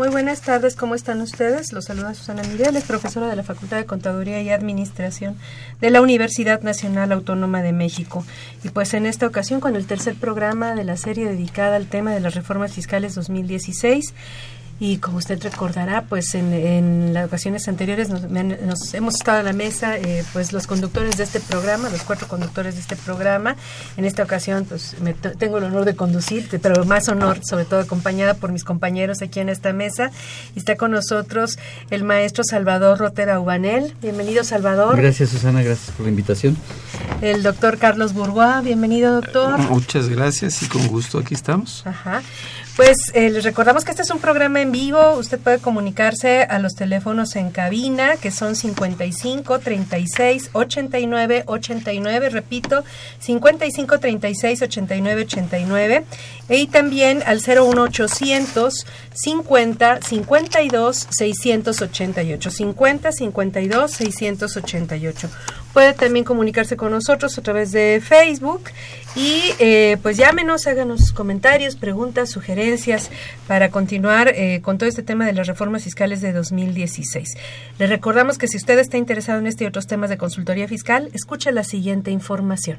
Muy buenas tardes, ¿cómo están ustedes? Los saluda Susana Mireles, profesora de la Facultad de Contaduría y Administración de la Universidad Nacional Autónoma de México. Y pues en esta ocasión con el tercer programa de la serie dedicada al tema de las reformas fiscales 2016 y como usted recordará, pues en, en las ocasiones anteriores nos, nos, hemos estado a la mesa, eh, pues los conductores de este programa, los cuatro conductores de este programa. En esta ocasión, pues me tengo el honor de conducir, pero más honor, sobre todo acompañada por mis compañeros aquí en esta mesa. Está con nosotros el maestro Salvador Rotera Ubanel. Bienvenido, Salvador. Gracias, Susana, gracias por la invitación. El doctor Carlos Bourgois. Bienvenido, doctor. Muchas gracias y con gusto aquí estamos. Ajá. Pues eh, les recordamos que este es un programa en vivo. Usted puede comunicarse a los teléfonos en cabina, que son 55 36 89 89. Repito, 55 36 89 89. Y también al 01800 50 52 688. 50 52 688. Puede también comunicarse con nosotros a través de Facebook y eh, pues llámenos, háganos comentarios, preguntas, sugerencias para continuar eh, con todo este tema de las reformas fiscales de 2016. Le recordamos que si usted está interesado en este y otros temas de consultoría fiscal, escuche la siguiente información.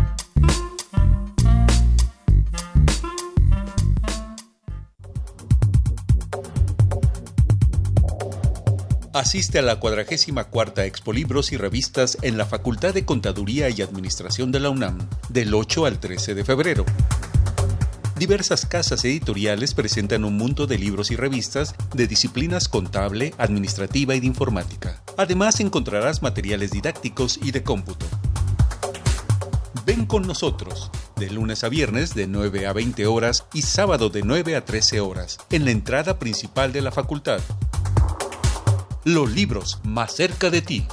Asiste a la 44 Expo Libros y Revistas en la Facultad de Contaduría y Administración de la UNAM, del 8 al 13 de febrero. Diversas casas editoriales presentan un mundo de libros y revistas de disciplinas contable, administrativa y de informática. Además encontrarás materiales didácticos y de cómputo. Ven con nosotros, de lunes a viernes de 9 a 20 horas y sábado de 9 a 13 horas, en la entrada principal de la facultad los libros más cerca de ti.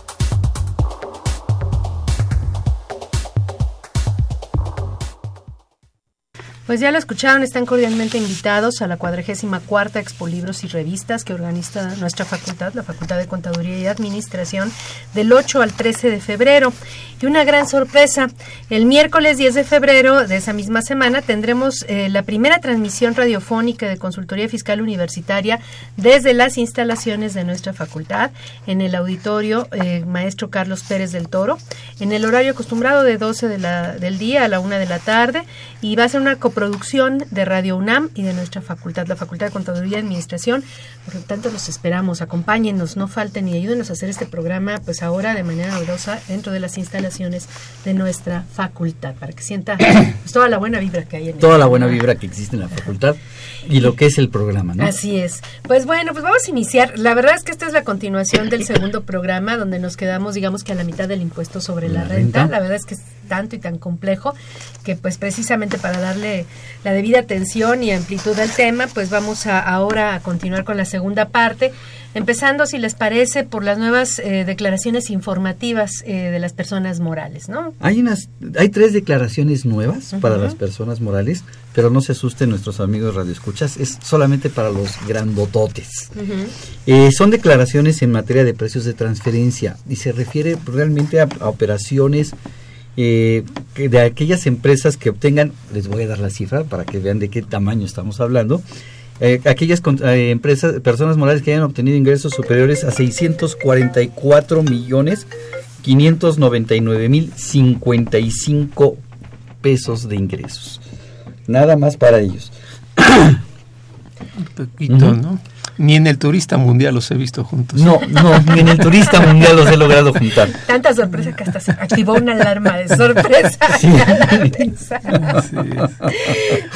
Pues ya lo escucharon, están cordialmente invitados a la 44 Expo Libros y Revistas que organiza nuestra facultad, la Facultad de Contaduría y Administración, del 8 al 13 de febrero. Y una gran sorpresa, el miércoles 10 de febrero de esa misma semana tendremos eh, la primera transmisión radiofónica de Consultoría Fiscal Universitaria desde las instalaciones de nuestra facultad en el auditorio eh, Maestro Carlos Pérez del Toro, en el horario acostumbrado de 12 de la, del día a la 1 de la tarde y va a ser una producción de Radio UNAM y de nuestra facultad, la Facultad de Contaduría y Administración. Por lo tanto, los esperamos, acompáñennos, no falten y ayúdenos a hacer este programa, pues ahora de manera novedosa dentro de las instalaciones de nuestra facultad, para que sienta pues, toda la buena vibra que hay en Toda la buena vibra que existe en la facultad y lo que es el programa, ¿no? Así es. Pues bueno, pues vamos a iniciar. La verdad es que esta es la continuación del segundo programa, donde nos quedamos, digamos que a la mitad del impuesto sobre la, renta. La verdad es que tanto y tan complejo que pues precisamente para darle la debida atención y amplitud al tema, pues vamos a, ahora a continuar con la segunda parte, empezando, si les parece, por las nuevas eh, declaraciones informativas eh, de las personas morales, ¿no? Hay unas, hay tres declaraciones nuevas para las personas morales, pero no se asusten nuestros amigos radioescuchas, es solamente para los grandototes. Eh, son declaraciones en materia de precios de transferencia y se refiere realmente a operaciones eh, de aquellas empresas que obtengan, les voy a dar la cifra para que vean de qué tamaño estamos hablando, eh, aquellas eh, empresas, personas morales que hayan obtenido ingresos superiores a 644 millones 599 mil 55 pesos de ingresos. nada más para ellos. Un poquito, ¿no? Ni en el turista mundial los he visto juntos. No, no, ni en el turista mundial los he logrado juntar. Tanta sorpresa que hasta se activó una alarma de sorpresa. Sí.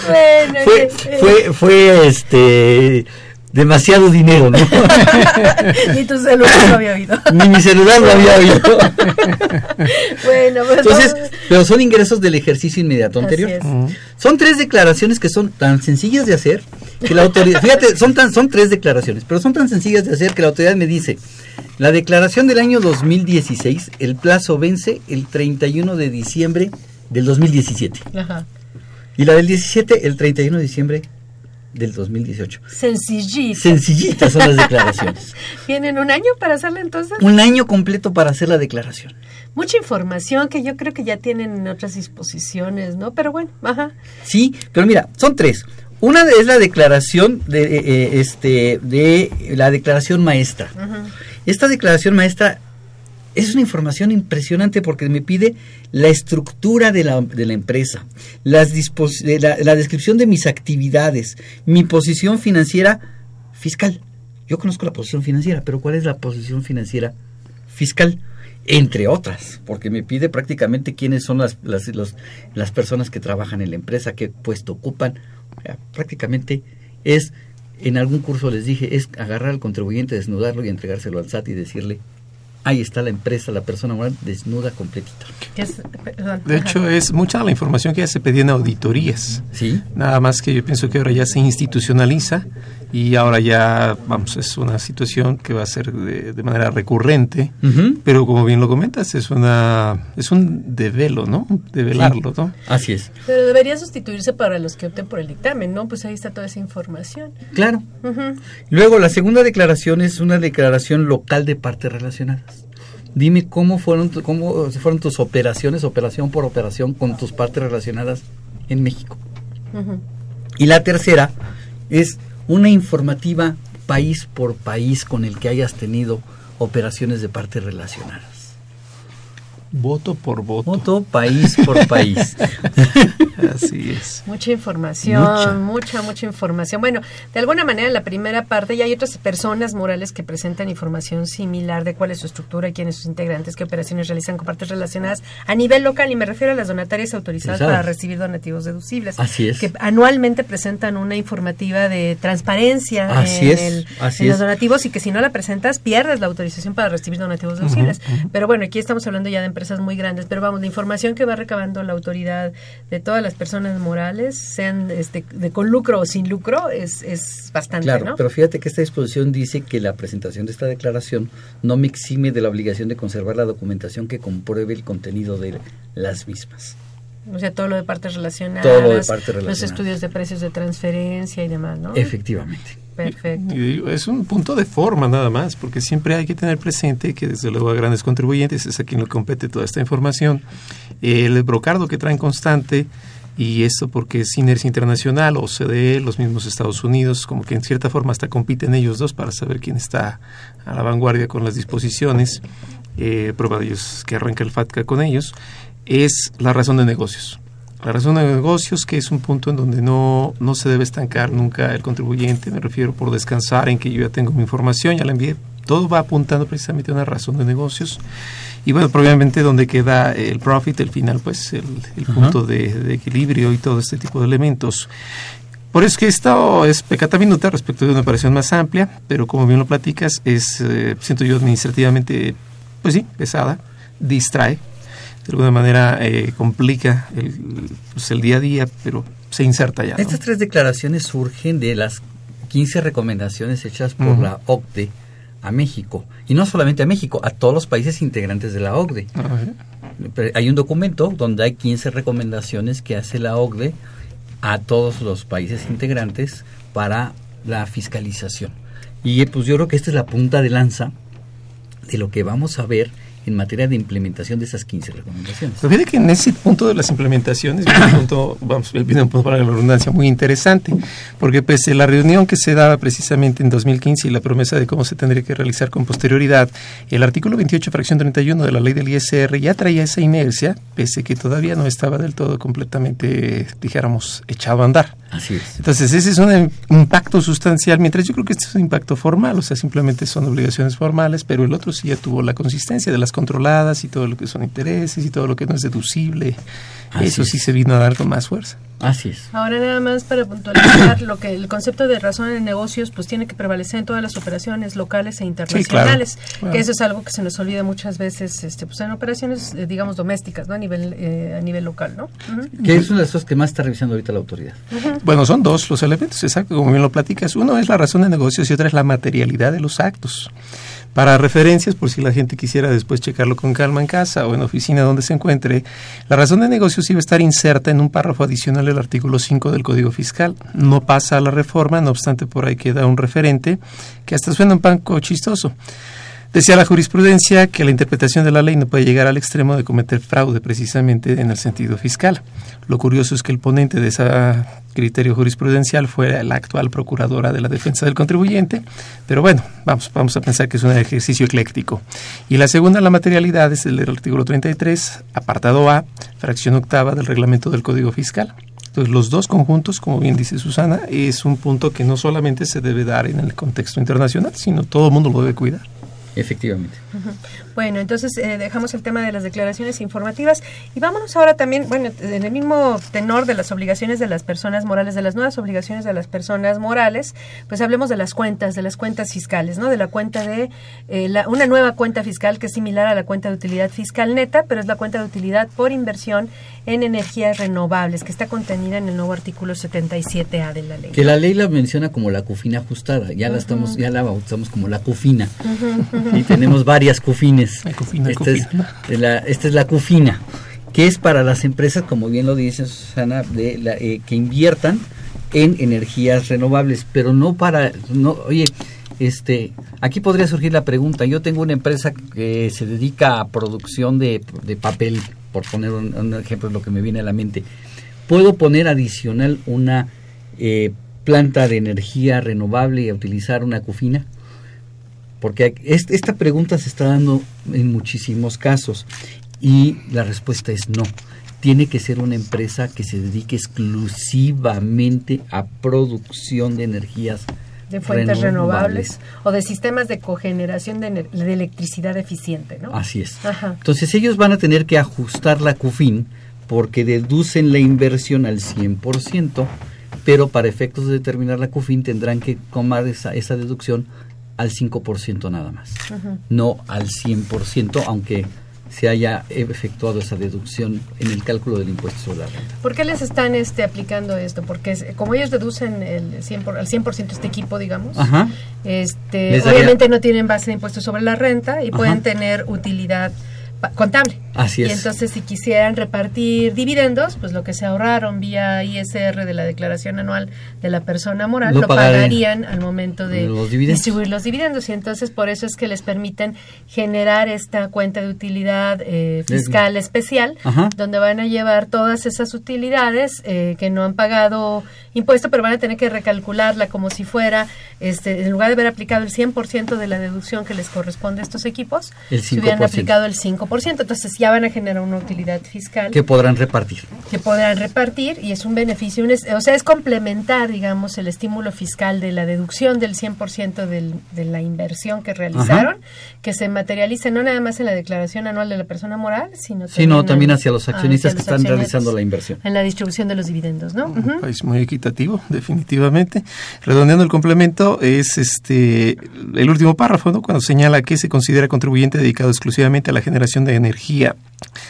Bueno, Fue, fue, fue este demasiado dinero, ¿no? Ni tu celular lo había oído. Ni mi celular lo había oído. bueno, pues Entonces, vamos- pero son ingresos del ejercicio inmediato Así anterior. Son tres declaraciones que son tan sencillas de hacer que la autoridad, fíjate, son tan, son tres declaraciones, pero son tan sencillas de hacer que la autoridad me dice, la declaración del año 2016, el plazo vence el 31 de diciembre del 2017 Ajá. y la del 17 el 31 de diciembre del 2018. Sencillito. Sencillitas son las declaraciones. ¿Tienen un año para hacerla entonces? Un año completo para hacer la declaración. Mucha información que yo creo que ya tienen en otras disposiciones, ¿no? Pero bueno, ajá. Sí, pero mira, son tres. Una es la declaración de eh, eh, este de la declaración maestra. Esta declaración maestra es una información impresionante porque me pide la estructura de la, empresa, la, descripción de mis actividades, mi posición financiera fiscal. Yo conozco la posición financiera, pero ¿cuál es la posición financiera fiscal? Entre otras, porque me pide prácticamente quiénes son las, las, las personas que trabajan en la empresa, qué puesto ocupan. Prácticamente es, en algún curso les dije, es agarrar al contribuyente, desnudarlo y entregárselo al SAT y decirle, ahí está la empresa, la persona moral desnuda completita. De hecho, es mucha la información que ya se pedía en auditorías. Sí. Nada más que yo pienso que ahora ya se institucionaliza y ahora ya, vamos, es una situación que va a ser de, de manera recurrente. Pero como bien lo comentas, es una es un develo, ¿no? Develarlo, ¿no? Así es. Pero debería sustituirse para los que opten por el dictamen, ¿no? Pues ahí está toda esa información. Claro. Luego, la segunda declaración es una declaración local de partes relacionadas. Dime cómo fueron, tu- cómo fueron tus operaciones, operación por operación, con tus partes relacionadas en México. Y la tercera es una informativa país por país con el que hayas tenido operaciones de partes relacionadas. Voto por voto. Voto país por país. Así es. Mucha información, Mucha. mucha. mucha, información. Bueno, de alguna manera en la primera parte ya hay otras personas morales que presentan información similar de cuál es su estructura, quiénes sus integrantes, qué operaciones realizan con partes relacionadas a nivel local y me refiero a las donatarias autorizadas para recibir donativos deducibles. Así es. Que anualmente presentan una informativa de transparencia Así en, es, el- así en los donativos y que si no la presentas pierdes la autorización para recibir donativos deducibles. Pero bueno, aquí estamos hablando ya de empresas muy grandes, pero vamos, la información que va recabando la autoridad de todas las personas morales, sean este, de con lucro o sin lucro, es, es bastante, Claro, ¿no? pero fíjate que esta disposición dice que la presentación de esta declaración no me exime de la obligación de conservar la documentación que compruebe el contenido de las mismas. O sea, todo lo de partes relacionadas, Todo lo de partes los relacionadas. estudios de precios de transferencia y demás, ¿no? Efectivamente. Perfecto. Es un punto de forma nada más, porque siempre hay que tener presente que desde luego a grandes contribuyentes es a quien le compete toda esta información. El brocardo que traen constante, y esto porque Inercia Internacional, OCDE, los mismos Estados Unidos, como que en cierta forma hasta compiten ellos dos para saber quién está a la vanguardia con las disposiciones, eh, prueba de ellos que arranca el FATCA con ellos, es la razón de negocios. La razón de negocios, que es un punto en donde no, no se debe estancar nunca el contribuyente, me refiero por descansar en que yo ya tengo mi información, ya la envié, todo va apuntando precisamente a una razón de negocios. Y bueno, probablemente donde queda el profit, el final, pues el, punto de, de equilibrio y todo este tipo de elementos. Por eso es que esto es pecata minuta respecto de una operación más amplia, pero como bien lo platicas, es, eh, siento yo, administrativamente, pues sí, pesada, distrae, de alguna manera eh, complica el, pues, el día a día, pero se inserta ya. ¿no? Estas tres declaraciones surgen de las 15 recomendaciones hechas por la OCDE a México. Y no solamente a México, a todos los países integrantes de la OCDE. Ajá. Hay un documento donde hay 15 recomendaciones que hace la OCDE a todos los países integrantes para la fiscalización. Y pues yo creo que esta es la punta de lanza de lo que vamos a ver en materia de implementación de esas 15 recomendaciones. Pero fíjate que en ese punto de las implementaciones viene un punto, vamos, viene un punto para la redundancia muy interesante, porque pese a la reunión que se daba precisamente en 2015 y la promesa de cómo se tendría que realizar con posterioridad, el artículo 28, fracción 31 de la ley del ISR ya traía esa inercia, pese que todavía no estaba del todo completamente, dijéramos, echado a andar. Así es. Entonces, ese es un impacto sustancial, mientras yo creo que este es un impacto formal, o sea, simplemente son obligaciones formales, pero el otro sí ya tuvo la consistencia de las controladas y todo lo que son intereses y todo lo que no es deducible. Eso sí se vino a dar con más fuerza. Así es. Ahora nada más para puntualizar lo que el concepto de razón en negocios pues tiene que prevalecer en todas las operaciones locales e internacionales, que eso es algo que se nos olvida muchas veces este pues en operaciones eh, digamos domésticas, ¿no? A nivel eh, a nivel local, ¿no? Que es una de las cosas que más está revisando ahorita la autoridad. Bueno, son dos los elementos, exacto, como bien lo platicas. Uno es la razón de negocios y otra es la materialidad de los actos. Para referencias, por si la gente quisiera después checarlo con calma en casa o en oficina donde se encuentre, la razón de negocios iba a estar inserta en un párrafo adicional del artículo 5 del Código Fiscal. No pasa a la reforma, no obstante por ahí queda un referente que hasta suena un panco chistoso. Decía la jurisprudencia que la interpretación de la ley no puede llegar al extremo de cometer fraude precisamente en el sentido fiscal. Lo curioso es que el ponente de ese criterio jurisprudencial fue la actual procuradora de la defensa del contribuyente, pero bueno, vamos, vamos a pensar que es un ejercicio ecléctico. Y la segunda, la materialidad, es el del artículo 33, apartado A, fracción octava del reglamento del Código Fiscal. Entonces, los dos conjuntos, como bien dice Susana, es un punto que no solamente se debe dar en el contexto internacional, sino todo el mundo lo debe cuidar. Efectivamente. Bueno, entonces eh, dejamos el tema de las declaraciones informativas y vámonos ahora también, bueno, en el mismo tenor de las obligaciones de las personas morales, de las nuevas obligaciones de las personas morales, pues hablemos de las cuentas, de las cuentas fiscales, ¿no? De la cuenta de eh, la, una nueva cuenta fiscal que es similar a la cuenta de utilidad fiscal neta, pero es la cuenta de utilidad por inversión en energías renovables, que está contenida en el nuevo artículo 77A de la ley. Que la ley la menciona como la CUFINA ajustada, ya la estamos, ya la bautizamos como la CUFINA. Y tenemos varias CUFINES. esta, Es, la, esta es la CUFINA, que es para las empresas, como bien lo dice Susana, de la, eh, que inviertan en energías renovables, pero no para, no, oye, este, aquí podría surgir la pregunta, yo tengo una empresa que se dedica a producción de, de papel, por poner un, ejemplo de lo que me viene a la mente, ¿puedo poner adicional una eh, planta de energía renovable y utilizar una cufina? Porque esta pregunta se está dando en muchísimos casos y la respuesta es no. Tiene que ser una empresa que se dedique exclusivamente a producción de energías de fuentes renovables. o de sistemas de cogeneración de, electricidad eficiente, ¿no? Así es. Entonces ellos van a tener que ajustar la CUFIN porque deducen la inversión al 100%, pero para efectos de determinar la CUFIN tendrán que tomar esa, esa deducción al 5% nada más, no al 100%, aunque se haya efectuado esa deducción en el cálculo del impuesto sobre la renta. ¿Por qué les están este, aplicando esto? Porque como ellos deducen el 100 al 100% este equipo, digamos, este, obviamente no tienen base de impuestos sobre la renta y pueden tener utilidad contable. Así es. Y entonces si quisieran repartir dividendos, pues lo que se ahorraron vía ISR de la declaración anual de la persona moral lo, pagarían al momento de distribuir los dividendos. Y entonces por eso es que les permiten generar esta cuenta de utilidad eh, fiscal especial, donde van a llevar todas esas utilidades eh, que no han pagado impuesto, pero van a tener que recalcularla como si fuera, este, en lugar de haber aplicado el 100% de la deducción que les corresponde a estos equipos, si hubieran aplicado el 5%. Entonces ya van a generar una utilidad fiscal. Que podrán repartir. Que podrán repartir y es un beneficio, o sea, es complementar, digamos, el estímulo fiscal de la deducción del 100% del, de la inversión que realizaron, que se materializa no nada más en la declaración anual de la persona moral, sino también, también hacia los accionistas que están realizando la inversión. En la distribución de los dividendos, ¿no? Es muy equitativo, definitivamente. Redondeando el complemento, es este el último párrafo, ¿no? Cuando señala que se considera contribuyente dedicado exclusivamente a la generación de energía.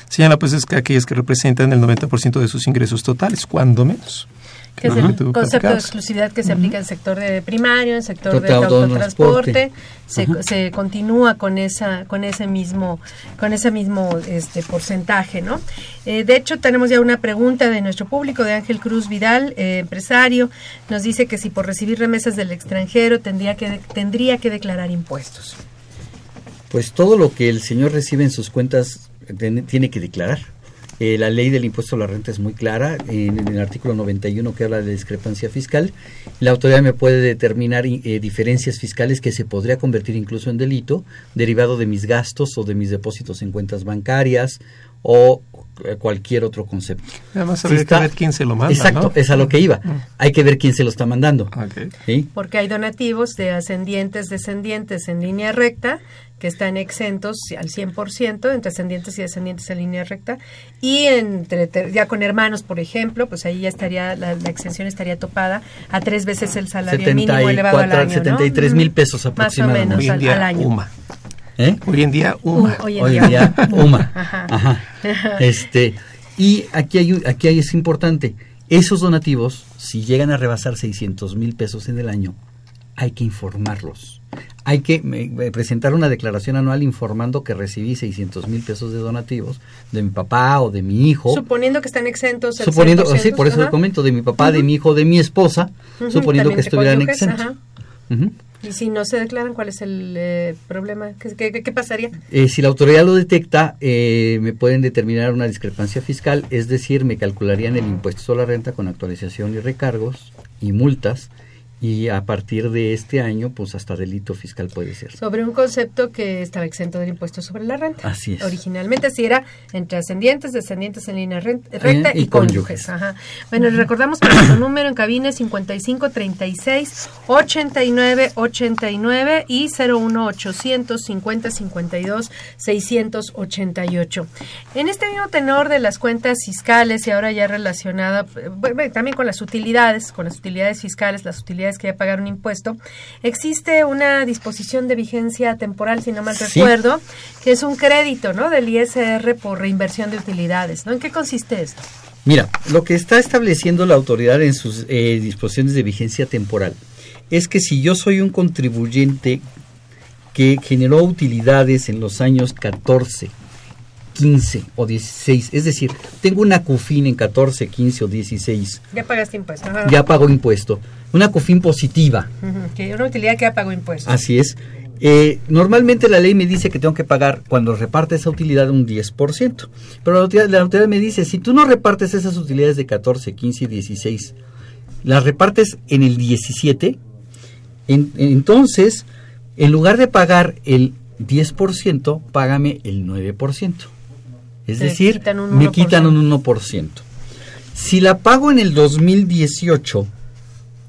Señala pues es que aquellas que representan el 90% de sus ingresos totales, cuando menos que es el concepto de exclusividad que se aplica en el sector de primario, en el sector de autotransporte, se, se, continúa con esa con ese mismo con ese mismo este porcentaje, ¿no? Eh, de hecho tenemos ya una pregunta de nuestro público de Ángel Cruz Vidal, eh, empresario, nos dice que si por recibir remesas del extranjero tendría que tendría que declarar impuestos. Pues todo lo que el señor recibe en sus cuentas tiene que declarar. Eh, la ley del impuesto a la renta es muy clara en, el artículo 91 que habla de discrepancia fiscal. La autoridad me puede determinar eh, diferencias fiscales que se podría convertir incluso en delito derivado de mis gastos o de mis depósitos en cuentas bancarias o cualquier otro concepto. Además, hay que ver quién se lo manda. Exacto, es a lo que iba. Mm. Hay que ver quién se lo está mandando. Porque hay donativos de ascendientes, descendientes en línea recta que están exentos al 100% entre ascendientes y descendientes en línea recta y entre ya con hermanos por ejemplo pues ahí ya estaría la, exención estaría topada a tres veces el salario mínimo elevado al año 73 mil pesos aproximadamente más o menos al, año ¿Eh? hoy en día UMA hoy en, día. UMA Ajá. este y aquí hay aquí hay, es importante esos donativos si llegan a rebasar 600 mil pesos en el año hay que informarlos hay que presentar una declaración anual informando que recibí 600 mil pesos de donativos de mi papá o de mi hijo. Suponiendo que están exentos. Suponiendo, sí, por eso le comento, de mi papá, de mi hijo, de mi esposa, suponiendo que estuvieran exentos. Y si no se declaran, ¿cuál es el eh, problema? ¿Qué, pasaría? Eh, si la autoridad lo detecta, eh, me pueden determinar una discrepancia fiscal, es decir, me calcularían el impuesto sobre la renta con actualización y recargos y multas y a partir de este año, pues hasta delito fiscal puede ser. Sobre un concepto que estaba exento del impuesto sobre la renta. Así es. Originalmente sí era entre ascendientes, descendientes en línea recta y, cónyuges. Ajá. Bueno, recordamos que nuestro número en cabina es 55 36 89 89 y 01 800 50 52 688. En este mismo tenor de las cuentas fiscales y ahora ya relacionada eh, también con las utilidades, con las utilidades fiscales, las utilidades que pagar un impuesto, existe una disposición de vigencia temporal, si no mal recuerdo, que es un crédito ¿no? del ISR por reinversión de utilidades. ¿no? ¿En qué consiste esto? Mira, lo que está estableciendo la autoridad en sus eh, disposiciones de vigencia temporal es que si yo soy un contribuyente que generó utilidades en los años 14, 15 o 16. Es decir, tengo una CUFIN en 14, 15 o 16. Ya pagaste impuesto. Ya pago impuesto. Una CUFIN positiva. que una utilidad que ya pago impuesto. Así es. Eh, normalmente la ley me dice que tengo que pagar cuando reparte esa utilidad un 10%. Pero la autoridad, la autoridad me dice, si tú no repartes esas utilidades de 14, 15 y 16, las repartes en el 17, entonces, en lugar de pagar el 10%, págame el 9%. Es decir, me quitan un 1%. Si la pago en el 2018,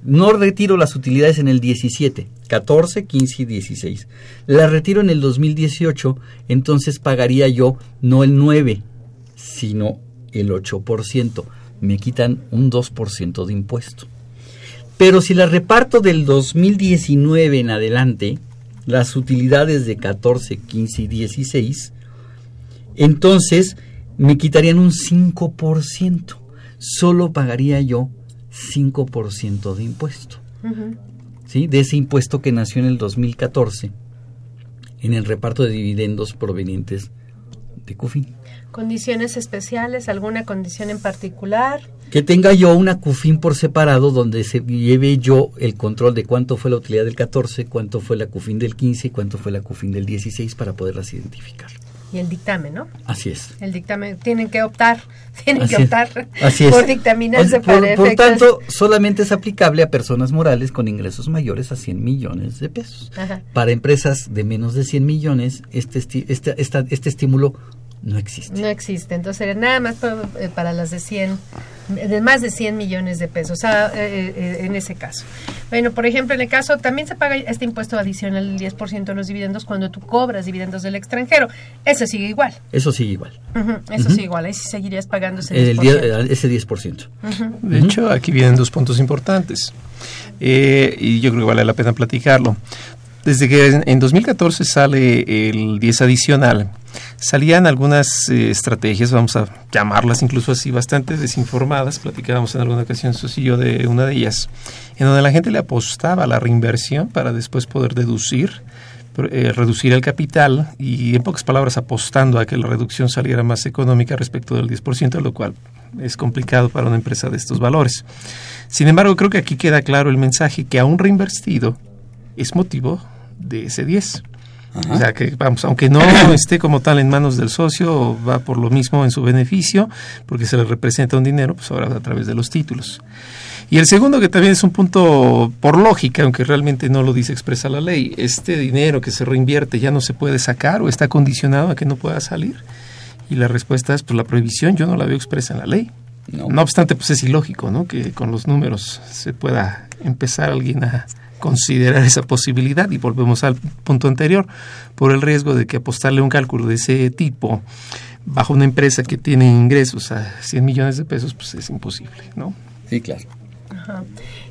no retiro las utilidades en el 17, 14, 15 y 16. La retiro en el 2018, entonces pagaría yo no el 9, sino el 8%. Me quitan un 2% de impuesto. Pero si la reparto del 2019 en adelante, las utilidades de 14, 15 y 16, entonces me quitarían un 5%. Solo pagaría yo 5% de impuesto. ¿Sí? De ese impuesto que nació en el 2014 en el reparto de dividendos provenientes de CUFIN. ¿Condiciones especiales? ¿Alguna condición en particular? Que tenga yo una CUFIN por separado donde se lleve yo el control de cuánto fue la utilidad del 14, cuánto fue la CUFIN del 15 y cuánto fue la CUFIN del 16 para poderlas identificar y el dictamen, ¿no? Así es. El dictamen, tienen que optar, tienen que optar por dictaminarse por, para Por tanto, solamente es aplicable a personas morales con ingresos mayores a 100 millones de pesos. Para empresas de menos de 100 millones, este, este, este estímulo no existe. No existe. Entonces, nada más eh, para, las de 100, de más de 100 millones de pesos, o sea, eh, eh, en ese caso. Bueno, por ejemplo, en el caso, también se paga este impuesto adicional del 10% de los dividendos cuando tú cobras dividendos del extranjero. Eso sigue igual. Eso sigue igual. eso sigue igual. Ahí sí seguirías pagando ese 10%. ese 10%. De hecho, aquí vienen dos puntos importantes. y yo creo que vale la pena platicarlo. Desde que en 2014 sale el 10 adicional, salían algunas eh, estrategias, vamos a llamarlas incluso así, bastante desinformadas, platicábamos en alguna ocasión y yo de una de ellas, en donde la gente le apostaba a la reinversión para después poder deducir, eh, reducir el capital y en pocas palabras apostando a que la reducción saliera más económica respecto del 10%, lo cual es complicado para una empresa de estos valores. Sin embargo, creo que aquí queda claro el mensaje que a un reinvertido es motivo de ese 10. O sea que, vamos, aunque no esté como tal en manos del socio, va por lo mismo en su beneficio, porque se le representa un dinero, pues ahora a través de los títulos. Y el segundo, que también es un punto por lógica, aunque realmente no lo dice expresa la ley, este dinero que se reinvierte ya no se puede sacar o está condicionado a que no pueda salir. Y la respuesta es, pues la prohibición yo no la veo expresa en la ley. No, no obstante, pues es ilógico, ¿no? Que con los números se pueda empezar alguien a considerar esa posibilidad y volvemos al punto anterior por el riesgo de que apostarle un cálculo de ese tipo bajo una empresa que tiene ingresos a 100 millones de pesos pues es imposible, ¿no? Sí, claro. Ajá.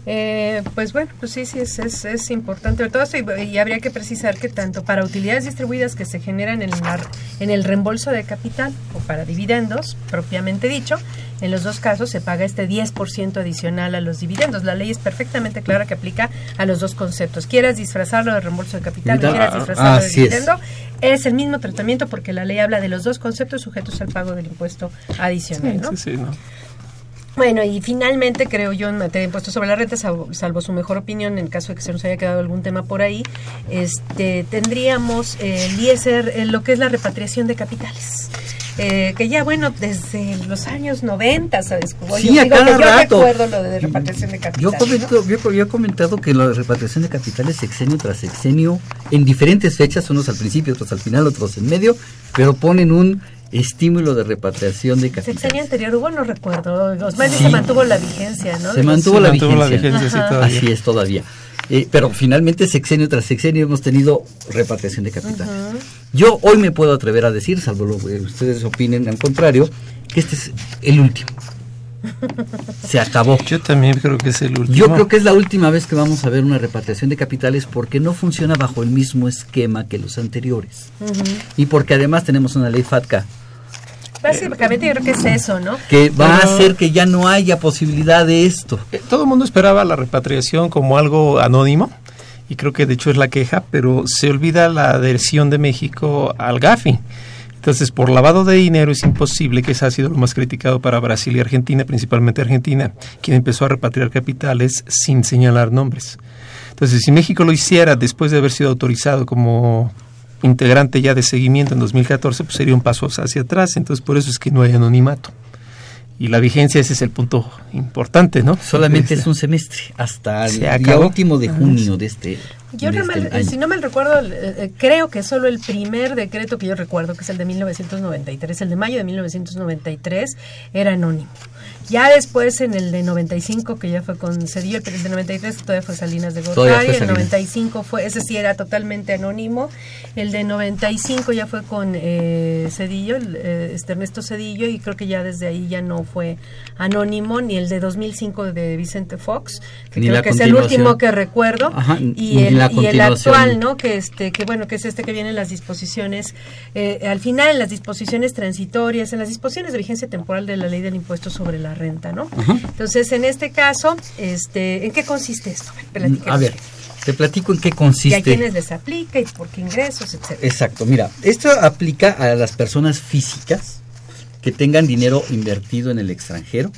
Eh, pues bueno, pues sí, sí, es, es, es importante todo esto y, y, habría que precisar que tanto para utilidades distribuidas que se generan en, la, en el reembolso de capital o para dividendos, propiamente dicho, en los dos casos se paga este 10% adicional a los dividendos. La ley es perfectamente clara que aplica a los dos conceptos. Quieras disfrazarlo de reembolso de capital quieras disfrazarlo de dividendo, es. es. el mismo tratamiento porque la ley habla de los dos conceptos sujetos al pago del impuesto adicional. ¿no? Sí, sí, no. Bueno, y finalmente creo yo en materia de impuestos sobre la renta, salvo, salvo, su mejor opinión, en caso de que se nos haya quedado algún tema por ahí, este, tendríamos eh, el ISR, eh, lo que es la repatriación de capitales. Eh, que ya bueno desde los años 90 se descubrió sí, yo, a digo cada que yo rato. recuerdo lo de repatriación de capitales yo, comento, ¿no? yo, yo, he comentado que la repatriación de capitales sexenio tras sexenio en diferentes fechas unos al principio otros al final otros en medio pero ponen un estímulo de repatriación de capitales. Sexenio anterior hubo, no recuerdo. Sí. se mantuvo la vigencia, ¿no? Se mantuvo, se la, mantuvo vigencia. la vigencia. Sí, Así es todavía. Eh, pero finalmente sexenio tras sexenio hemos tenido repatriación de capital. Uh -huh. Yo hoy me puedo atrever a decir, salvo lo que ustedes opinen al contrario, que este es el último. Se acabó. Yo también creo que es el último. Yo creo que es la última vez que vamos a ver una repatriación de capitales porque no funciona bajo el mismo esquema que los anteriores. Uh -huh. Y porque además tenemos una ley FATCA Básicamente yo creo que es eso, ¿no? Que va Pero, a hacer que ya no haya posibilidad de esto. Todo el mundo esperaba la repatriación como algo anónimo y creo que de hecho es la queja, pero se olvida la adhesión de México al GAFI. Entonces, por lavado de dinero es imposible, que ese ha sido lo más criticado para Brasil y Argentina, principalmente Argentina, quien empezó a repatriar capitales sin señalar nombres. Entonces, si México lo hiciera después de haber sido autorizado como integrante ya de seguimiento en 2014, pues sería un paso hacia atrás. Entonces, por eso es que no hay anonimato. Y la vigencia, ese es el punto importante, ¿no? Solamente es un semestre, hasta el día último de junio de este. Yo, de no este mal, si no me recuerdo, eh, creo que solo el primer decreto que yo recuerdo, que es el de 1993, el de mayo de 1993, era anónimo. Ya después en el de 95, que ya fue con Cedillo, el de 93 todavía fue Salinas de Gortari, el 95 fue, ese sí era totalmente anónimo, el de 95 ya fue con eh, Cedillo, el, eh, este Ernesto Cedillo, y creo que ya desde ahí ya no fue anónimo, ni el de 2005 de Vicente Fox, que ni creo que es el último que recuerdo, Ajá, y, el, y el actual, ¿no? Que este, que bueno, que es este que viene en las disposiciones, eh, al final en las disposiciones transitorias, en las disposiciones de vigencia temporal de la ley del impuesto sobre la renta, ¿no? Ajá. Entonces, en este caso, este, ¿en qué consiste esto? A ver, te platico en qué consiste. Y a quiénes les aplica y por qué ingresos, etcétera. Exacto, mira, esto aplica a las personas físicas que tengan dinero invertido en el extranjero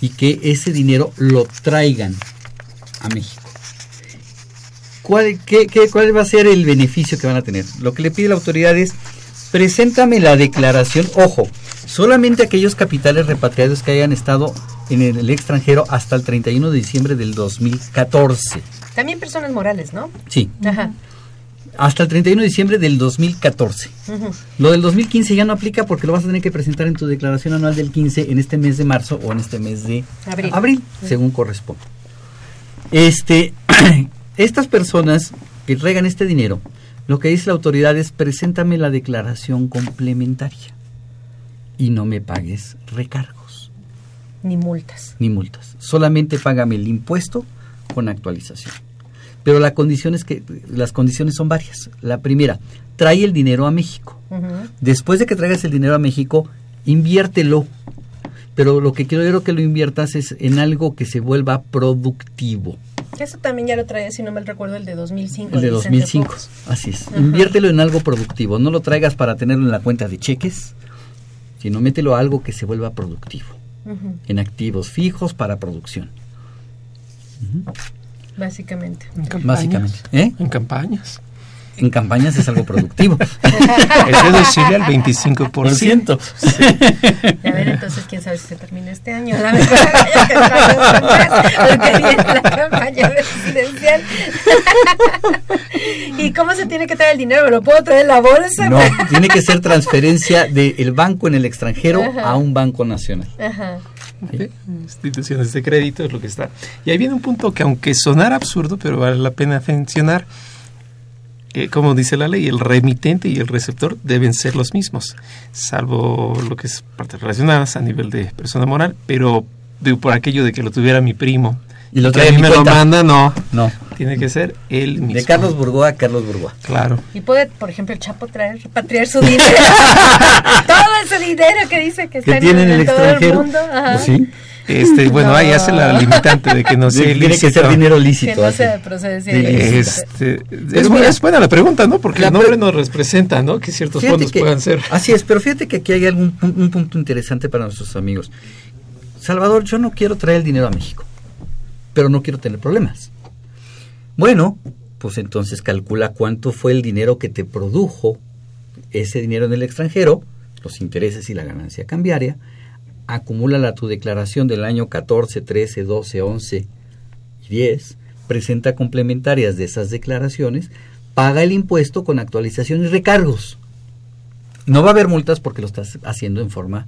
y que ese dinero lo traigan a México. ¿Cuál, qué, qué, ¿Cuál va a ser el beneficio que van a tener? Lo que le pide la autoridad es, preséntame la declaración, ojo, solamente aquellos capitales repatriados que hayan estado en el, extranjero hasta el 31 de diciembre del 2014. También personas morales, ¿no? Sí. Ajá. Hasta el 31 de diciembre del 2014. Uh -huh. Lo del 2015 ya no aplica porque lo vas a tener que presentar en tu declaración anual del 15 en este mes de marzo o en este mes de abril, abril uh -huh. según corresponde. Este, estas personas que traigan este dinero, lo que dice la autoridad es preséntame la declaración complementaria y no me pagues recargos. Ni multas. Ni multas. Solamente págame el impuesto con actualización. Pero la condición es que las condiciones son varias. La primera, trae el dinero a México. Uh -huh. Después de que traigas el dinero a México, inviértelo. Pero lo que quiero yo que lo inviertas es en algo que se vuelva productivo. Eso también ya lo traía, si no me recuerdo, el de 2005. El de 2005, Fox. así es. Inviértelo en algo productivo. No lo traigas para tenerlo en la cuenta de cheques, sino mételo a algo que se vuelva productivo. Uh -huh. En activos fijos para producción. Básicamente. En campañas. Básicamente. ¿Eh? En campañas. En campañas es algo productivo. es deducible al 25%. Ya ver, entonces, quién sabe si se termina este año. La mejor la campaña presidencial. ¿Y cómo se tiene que traer el dinero? ¿Lo puedo traer en la bolsa? No, tiene que ser transferencia del banco en el extranjero a un banco nacional. Ajá. Instituciones de crédito es lo que está. Y ahí viene un punto que aunque sonara absurdo, pero vale la pena mencionar, que como dice la ley, el remitente y el receptor deben ser los mismos, salvo lo que es partes relacionadas a nivel de persona moral, pero por aquello de que lo tuviera mi primo y lo que a mí me lo manda, no. No. Tiene que ser él mismo. De Carlos Burgoa a Carlos Burgoa. Claro. Y puede, por ejemplo, el Chapo traer, repatriar su dinero. todo ese dinero que dice que, está en, el todo el mundo. Pues sí. Este, bueno, ahí hace la limitante de que no sea Tiene que ser dinero lícito. Que no sea de procedencia este, es, buena, es, buena, la pregunta, ¿no? Porque el nombre nos representa, ¿no? Que ciertos fondos puedan ser. Así es, pero fíjate que aquí hay algún, un punto interesante para nuestros amigos. Salvador, yo no quiero traer el dinero a México pero no quiero tener problemas. Bueno, pues entonces calcula cuánto fue el dinero que te produjo ese dinero en el extranjero, los intereses y la ganancia cambiaria, acumúlala tu declaración del año 14, 13, 12, 11 y 10, presenta complementarias de esas declaraciones, paga el impuesto con actualización y recargos. No va a haber multas porque lo estás haciendo en forma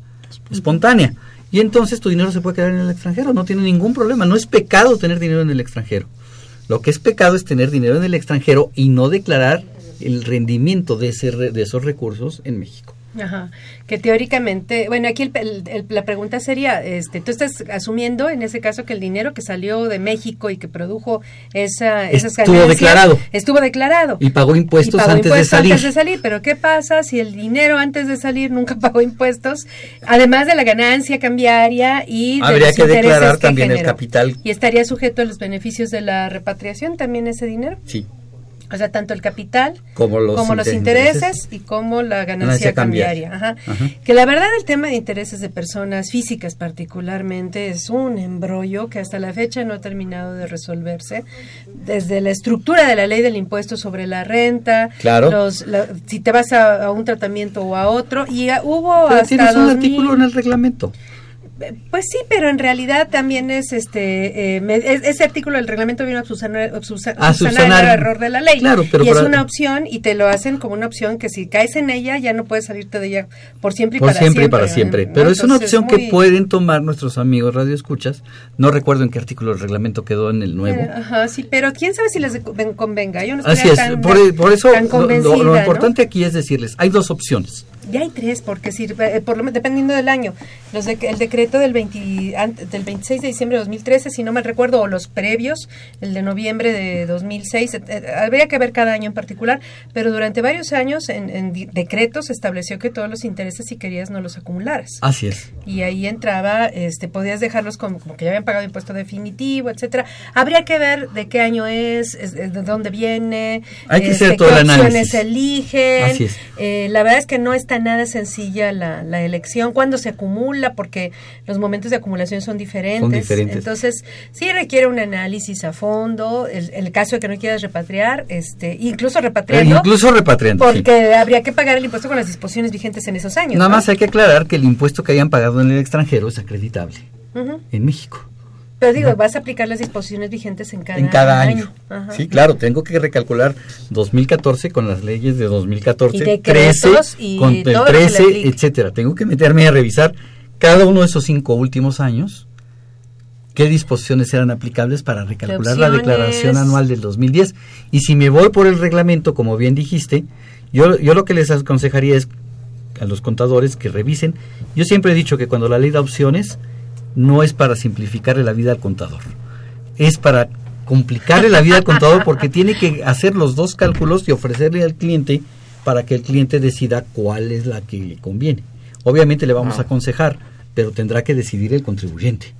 espontánea. Y entonces tu dinero se puede quedar en el extranjero, no tiene ningún problema. No es pecado tener dinero en el extranjero. Lo que es pecado es tener dinero en el extranjero y no declarar el rendimiento de, ese, de esos recursos en México. Ajá. Que teóricamente, bueno, aquí la pregunta sería, este, tú estás asumiendo en ese caso que el dinero que salió de México y que produjo esa, esas estuvo declarado, estuvo declarado y pagó impuestos, antes, de salir. antes de salir. Pero qué pasa si el dinero antes de salir nunca pagó impuestos, además de la ganancia cambiaria y de habría que declarar también el capital y estaría sujeto a los beneficios de la repatriación también ese dinero. Sí. O sea, tanto el capital como los, intereses, y como la ganancia, cambiaria. Que la verdad el tema de intereses de personas físicas particularmente es un embrollo que hasta la fecha no ha terminado de resolverse. Desde la estructura de la ley del impuesto sobre la renta, claro. los, si te vas a, un tratamiento o a otro, y hubo Pero tienes un artículo en el reglamento. Pues sí, pero en realidad también es este eh, ese artículo del reglamento viene a subsanar, el error de la ley y es una opción y te lo hacen como una opción que si caes en ella ya no puedes salirte de ella por siempre y por para siempre. para siempre. Pero es una opción que pueden tomar nuestros amigos radioescuchas. No recuerdo en qué artículo del reglamento quedó en el nuevo. Eh, ajá, sí, pero quién sabe si les convenga. Yo no Así es. por, eso lo, importante aquí es decirles, hay dos opciones ya hay tres, porque sirve, eh, por dependiendo del año. Los de, el decreto del, 20, del 26 de diciembre de 2013, si no me recuerdo, o los previos, el de noviembre de 2006, eh, eh, habría que ver cada año en particular, pero durante varios años en, en decretos se estableció que todos los intereses, si querías, no los acumularas. Así es. Y ahí entraba, este podías dejarlos como, que ya habían pagado impuesto definitivo, etcétera. Habría que ver de qué año es, de dónde viene, Hay que hacer este, todo qué el opciones eligen. Así es. la verdad es que no está nada sencilla la, la, elección, cuando se acumula, porque los momentos de acumulación son diferentes. Entonces, sí requiere un análisis a fondo, el, el caso de que no quieras repatriar, este, incluso repatriando. Eh, incluso repatriando. Porque habría que pagar el impuesto con las disposiciones vigentes en esos años. Nada más hay que aclarar que el impuesto que hayan pagado en el extranjero es acreditable en México. Pero digo, vas a aplicar las disposiciones vigentes en cada, en cada año. Sí, claro, tengo que recalcular 2014 con las leyes de 2014, 13, con el 13, etcétera. Tengo que meterme a revisar cada uno de esos cinco últimos años qué disposiciones eran aplicables para recalcular la declaración anual del 2010. Y si me voy por el reglamento, como bien dijiste, yo, yo lo que les aconsejaría es a los contadores que revisen. Yo siempre he dicho que cuando la ley da opciones, no es para simplificarle la vida al contador, es para complicarle la vida al contador porque tiene que hacer los dos cálculos y ofrecerle al cliente para que el cliente decida cuál es la que le conviene. Obviamente le vamos a aconsejar, pero tendrá que decidir el contribuyente.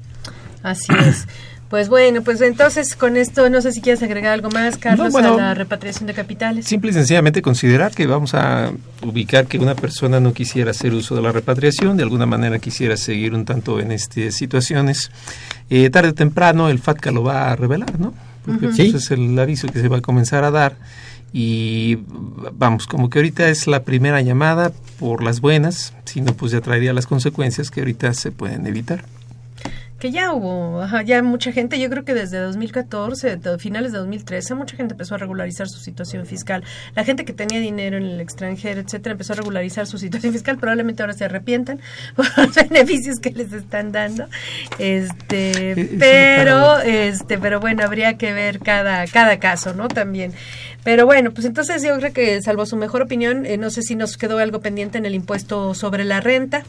Así es. Pues bueno, pues entonces con esto no sé si quieres agregar algo más, Carlos, a la repatriación de capitales. Simple y sencillamente considerar que vamos a ubicar que una persona no quisiera hacer uso de la repatriación, de alguna manera quisiera seguir un tanto en estas situaciones. Eh, tarde o temprano el FATCA lo va a revelar, ¿no? Porque pues, es el aviso que se va a comenzar a dar Y vamos, como que ahorita es la primera llamada por las buenas, si no, pues ya traería las consecuencias que ahorita se pueden evitar que ya hubo, ya mucha gente, yo creo que desde 2014, finales de 2013, mucha gente empezó a regularizar su situación fiscal. La gente que tenía dinero en el extranjero, etcétera, empezó a regularizar su situación fiscal. Probablemente ahora se arrepientan por los beneficios que les están dando. Este, pero, este, pero bueno, habría que ver cada, cada caso, ¿no? También. Pero bueno, pues entonces yo creo que, salvo su mejor opinión, eh, no sé si nos quedó algo pendiente en el impuesto sobre la renta.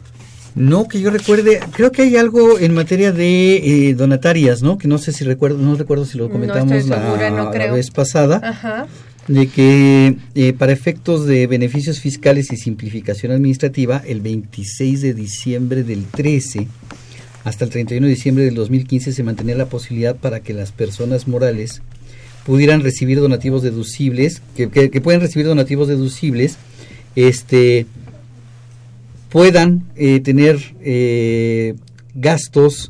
No, que yo recuerde, creo que hay algo en materia de eh, donatarias, ¿no? Que no sé si recuerdo, no recuerdo si lo comentamos la, vez pasada, de que eh, para efectos de beneficios fiscales y simplificación administrativa, el 26 de diciembre del 13 hasta el 31 de diciembre del 2015 se mantenía la posibilidad para que las personas morales pudieran recibir donativos deducibles, que, que, que pueden recibir donativos deducibles, este puedan eh, tener eh, gastos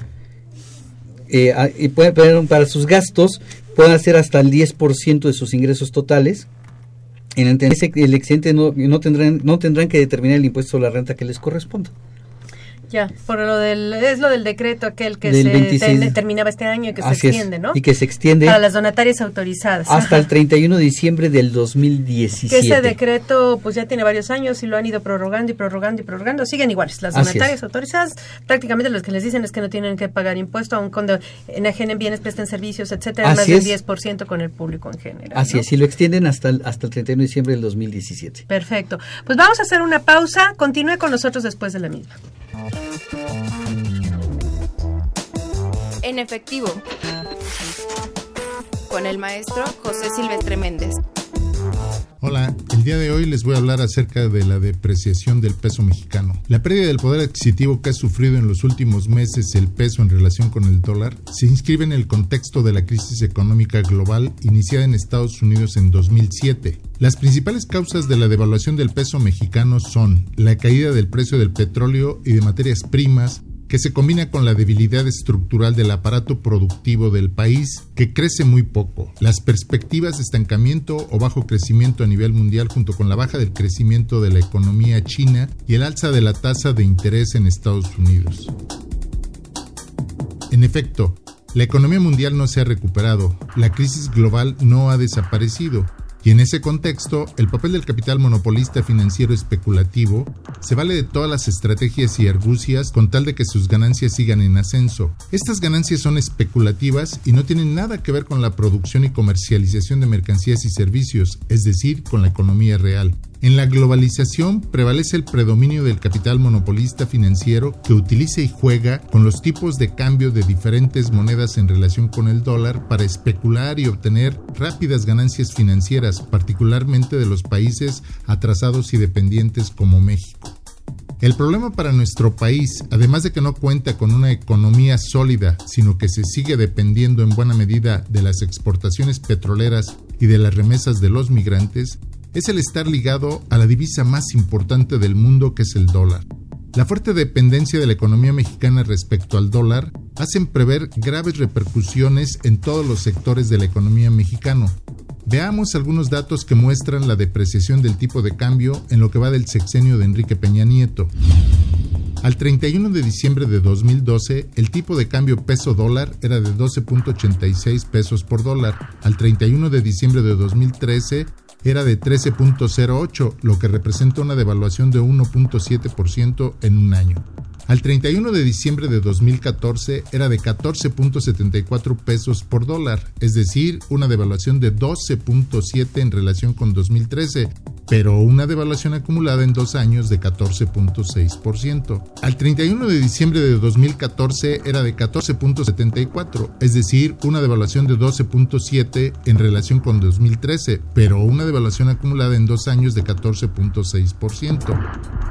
eh, y para sus gastos puedan hacer hasta el 10% de sus ingresos totales. En el, el excedente no, no, tendrán, no tendrán que determinar el impuesto sobre la renta que les corresponda. Ya, por lo del, es lo del decreto aquel que se terminaba este año y que se extiende, ¿no? Y que se extiende. Para las donatarias autorizadas. Hasta el 31 de diciembre del 2017. Que ese decreto, pues ya tiene varios años y lo han ido prorrogando y prorrogando y prorrogando. Siguen iguales. Las donatarias autorizadas, prácticamente lo que les dicen es que no tienen que pagar impuesto, aun cuando enajenen bienes, presten servicios, etcétera, más del 10% con el público en general. Así es, y lo extienden hasta el, hasta el 31 de diciembre del 2017. Perfecto. Pues vamos a hacer una pausa. Continúe con nosotros después de la misma. En efectivo, con el maestro José Silvestre Méndez. Hola, el día de hoy les voy a hablar acerca de la depreciación del peso mexicano. La pérdida del poder adquisitivo que ha sufrido en los últimos meses el peso en relación con el dólar se inscribe en el contexto de la crisis económica global iniciada en Estados Unidos en 2007. Las principales causas de la devaluación del peso mexicano son la caída del precio del petróleo y de materias primas, que se combina con la debilidad estructural del aparato productivo del país, que crece muy poco, las perspectivas de estancamiento o bajo crecimiento a nivel mundial junto con la baja del crecimiento de la economía china y el alza de la tasa de interés en Estados Unidos. En efecto, la economía mundial no se ha recuperado, la crisis global no ha desaparecido, y en ese contexto, el papel del capital monopolista financiero especulativo se vale de todas las estrategias y argucias con tal de que sus ganancias sigan en ascenso. Estas ganancias son especulativas y no tienen nada que ver con la producción y comercialización de mercancías y servicios, es decir, con la economía real. En la globalización prevalece el predominio del capital monopolista financiero que utiliza y juega con los tipos de cambio de diferentes monedas en relación con el dólar para especular y obtener rápidas ganancias financieras, particularmente de los países atrasados y dependientes como México. El problema para nuestro país, además de que no cuenta con una economía sólida, sino que se sigue dependiendo en buena medida de las exportaciones petroleras y de las remesas de los migrantes, es el estar ligado a la divisa más importante del mundo que es el dólar. La fuerte dependencia de la economía mexicana respecto al dólar hacen prever graves repercusiones en todos los sectores de la economía mexicano. Veamos algunos datos que muestran la depreciación del tipo de cambio en lo que va del sexenio de Enrique Peña Nieto. Al 31 de diciembre de 2012, el tipo de cambio peso dólar era de 12.86 pesos por dólar. Al 31 de diciembre de 2013, era de 13.08, lo que representa una devaluación de 1.7% en un año. Al 31 de diciembre de 2014 era de 14.74 pesos por dólar, es decir, una devaluación de 12.7 en relación con 2013, pero una devaluación acumulada en dos años de 14.6%. Al 31 de diciembre de 2014 era de 14.74, es decir, una devaluación de 12.7 en relación con 2013, pero una devaluación acumulada en dos años de 14.6%.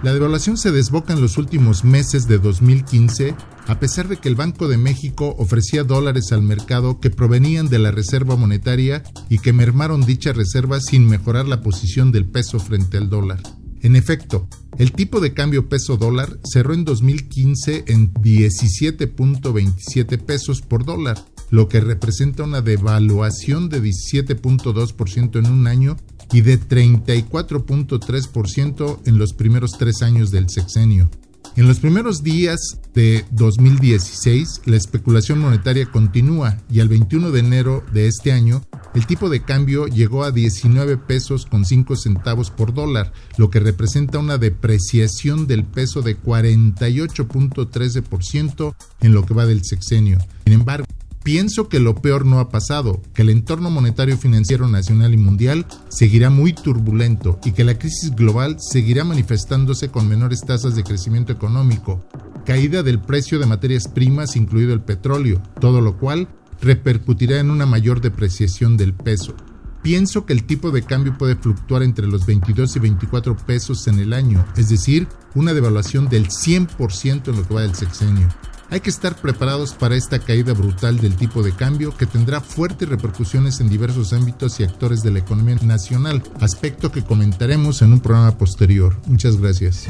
La devaluación se desboca en los últimos meses de 2015, a pesar de que el Banco de México ofrecía dólares al mercado que provenían de la Reserva Monetaria y que mermaron dicha reserva sin mejorar la posición del peso frente al dólar. En efecto, el tipo de cambio peso dólar cerró en 2015 en 17.27 pesos por dólar, lo que representa una devaluación de 17.2% en un año y de 34.3% en los primeros tres años del sexenio. En los primeros días de 2016, la especulación monetaria continúa y al 21 de enero de este año, el tipo de cambio llegó a 19 pesos con 5 centavos por dólar, lo que representa una depreciación del peso de 48.13% en lo que va del sexenio. Sin embargo, Pienso que lo peor no ha pasado, que el entorno monetario financiero nacional y mundial seguirá muy turbulento y que la crisis global seguirá manifestándose con menores tasas de crecimiento económico, caída del precio de materias primas incluido el petróleo, todo lo cual repercutirá en una mayor depreciación del peso. Pienso que el tipo de cambio puede fluctuar entre los 22 y 24 pesos en el año, es decir, una devaluación del 100% en lo que va del sexenio. Hay que estar preparados para esta caída brutal del tipo de cambio que tendrá fuertes repercusiones en diversos ámbitos y actores de la economía nacional, aspecto que comentaremos en un programa posterior. Muchas gracias.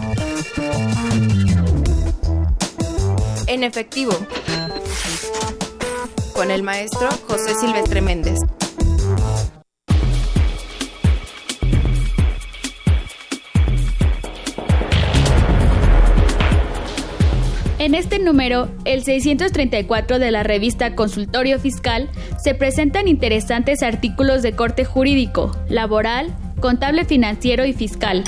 En efectivo, con el maestro José Silvestre Méndez. En este número, el 634 de la revista Consultorio Fiscal, se presentan interesantes artículos de corte jurídico, laboral, contable financiero y fiscal.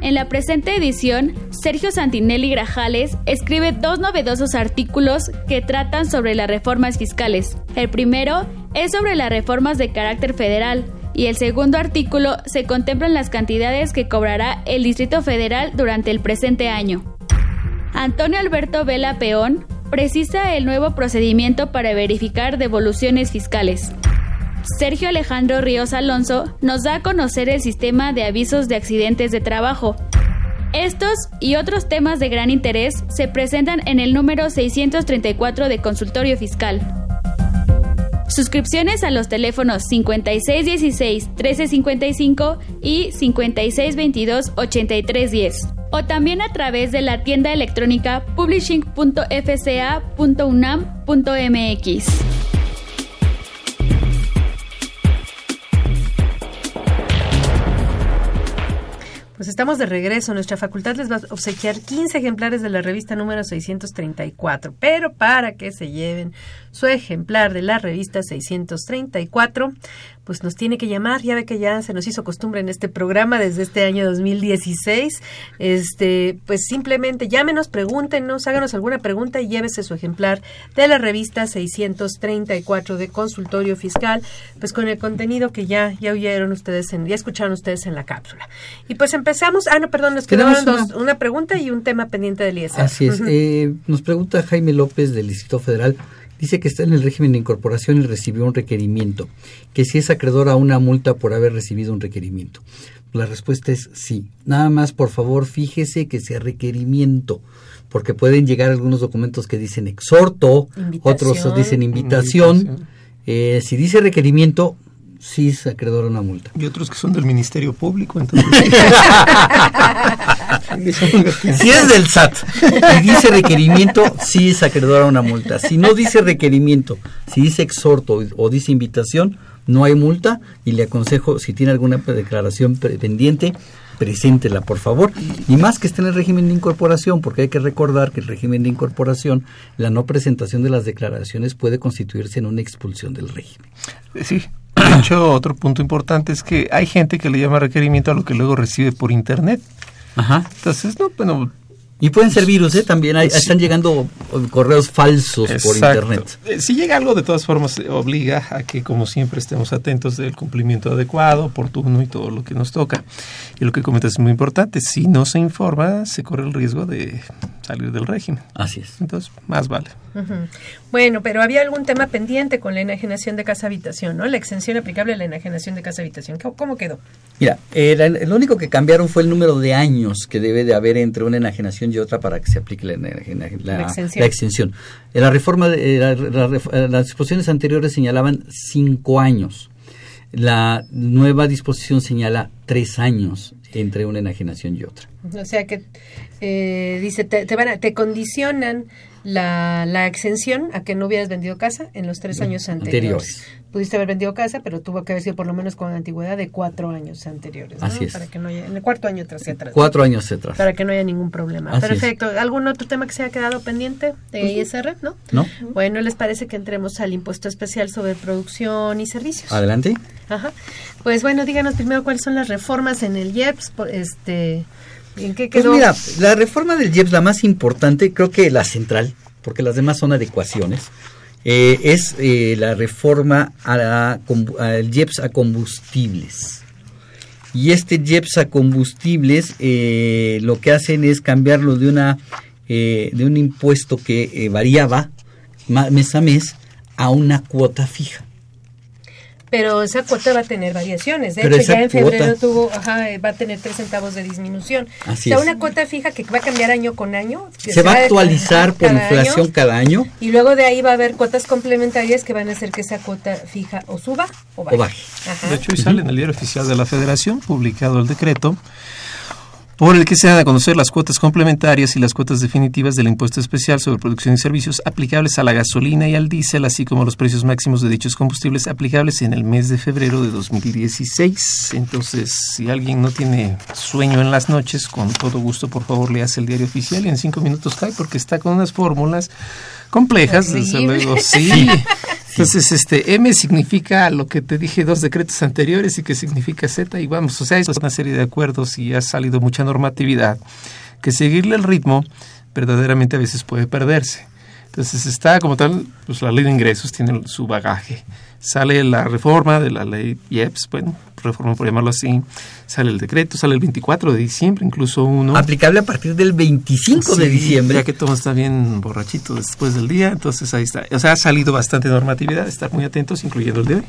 En la presente edición, Sergio Santinelli Grajales escribe dos novedosos artículos que tratan sobre las reformas fiscales. El primero es sobre las reformas de carácter federal, y el segundo artículo se contemplan las cantidades que cobrará el Distrito Federal durante el presente año. Antonio Alberto Vela Peón precisa el nuevo procedimiento para verificar devoluciones fiscales. Sergio Alejandro Ríos Alonso nos da a conocer el sistema de avisos de accidentes de trabajo. Estos y otros temas de gran interés se presentan en el número 634 de Consultorio Fiscal. Suscripciones a los teléfonos 5616-1355 y 5622-8310 o también a través de la tienda electrónica publishing.fca.unam.mx. Pues estamos de regreso. Nuestra facultad les va a obsequiar 15 ejemplares de la revista número 634. Pero para que se lleven su ejemplar de la revista 634, pues nos tiene que llamar. Ya ve que ya se nos hizo costumbre en este programa desde este año 2016. Este, pues simplemente llámenos, pregúntenos, háganos alguna pregunta y llévese su ejemplar de la revista 634 de Consultorio Fiscal, pues con el contenido que ya ya oyeron ustedes, en, ya escucharon ustedes en la cápsula. Y pues empezamos. Ah, no, perdón, nos quedaron dos, una... pregunta y un tema pendiente del ISR. Así es. eh, nos pregunta Jaime López del Distrito Federal dice que está en el régimen de incorporación y recibió un requerimiento, que si es acreedor a una multa por haber recibido un requerimiento. La respuesta es sí. Nada más, por favor, fíjese que sea requerimiento, porque pueden llegar algunos documentos que dicen exhorto, otros dicen invitación. invitación. Eh, si dice requerimiento, sí es acreedor a una multa. Y otros que son del Ministerio Público, entonces. si es del SAT y dice requerimiento, sí es acreedor a una multa. Si no dice requerimiento, si dice exhorto o dice invitación, no hay multa y le aconsejo, si tiene alguna declaración pendiente, preséntela, por favor. Y más que esté en el régimen de incorporación, porque hay que recordar que el régimen de incorporación, la no presentación de las declaraciones puede constituirse en una expulsión del régimen. Sí, de hecho, otro punto importante es que hay gente que le llama requerimiento a lo que luego recibe por internet. Ajá. Entonces, no, bueno. Y pueden ser virus, ¿eh? También hay, sí. están llegando correos falsos Exacto. por internet. Si llega algo, de todas formas, obliga a que, como siempre, estemos atentos del cumplimiento adecuado, oportuno y todo lo que nos toca. Y lo que comentas es muy importante. Si no se informa, se corre el riesgo de salir del régimen. Así es. Entonces, más vale. Uh -huh. Bueno, pero había algún tema pendiente con la enajenación de casa habitación, ¿no? La exención aplicable a la enajenación de casa habitación. ¿Cómo quedó? Mira, era, lo único que cambiaron fue el número de años que debe de haber entre una enajenación y otra para que se aplique la, la, la, la exención. En la reforma, las disposiciones anteriores señalaban cinco años. La nueva disposición señala tres años entre una enajenación y otra. O sea que eh, dice, te, te, van a, te condicionan la, la exención a que no hubieras vendido casa en los tres años anteriores. Anteriores. Pudiste haber vendido casa, pero tuvo que haber sido por lo menos con antigüedad de cuatro años anteriores. ¿no? Así es. Para que no haya, en el cuarto año tras atrás. Cuatro años atrás. Para que no haya ningún problema. Así Perfecto. ¿Algún otro tema que se haya quedado pendiente de ISR? ¿No? ¿No? Bueno, ¿les parece que entremos al impuesto especial sobre producción y servicios? Adelante. Ajá. Pues bueno, díganos primero cuáles son las reformas en el IEPS. Este, ¿En qué Pues mira, la reforma del IEPS, la más importante, creo que la central, porque las demás son adecuaciones, eh, es eh, la reforma al IEPS a combustibles. Y este IEPS a combustibles eh, lo que hacen es cambiarlo de una de un impuesto que variaba mes a mes a una cuota fija. Pero esa cuota va a tener variaciones. De Pero hecho, ya en febrero cuota- tuvo, ajá, eh, va a tener tres centavos de disminución. Así o sea, es. una cuota fija que va a cambiar año con año. Se va a actualizar por cada inflación año, cada año Y luego de ahí va a haber cuotas complementarias que van a hacer que esa cuota fija o suba o baje. o baje. Ajá. De hecho, hoy sale en el diario oficial de la Federación, publicado el decreto, por el que se dan a conocer las cuotas complementarias y las cuotas definitivas del impuesto especial sobre producción y servicios aplicables a la gasolina y al diésel, así como los precios máximos de dichos combustibles aplicables en el mes de febrero de 2016. Entonces, si alguien no tiene sueño en las noches, con todo gusto, por favor, le hace el diario oficial y en cinco minutos cae porque está con unas fórmulas complejas, desde luego, sí. Entonces, este M significa lo que te dije dos decretos anteriores y que significa Z y vamos, o sea, es una serie de acuerdos y ha salido mucha normatividad que seguirle el ritmo verdaderamente a veces puede perderse. Entonces está como tal, pues la ley de ingresos tiene su bagaje. Sale la reforma de la ley IEPS, bueno, reforma por llamarlo así, sale el decreto, sale el 24 de diciembre, incluso uno. Aplicable a partir del 25 de diciembre. Ya que todo está bien borrachito después del día, entonces ahí está. O sea, ha salido bastante normatividad, estar muy atentos, incluyendo el de hoy.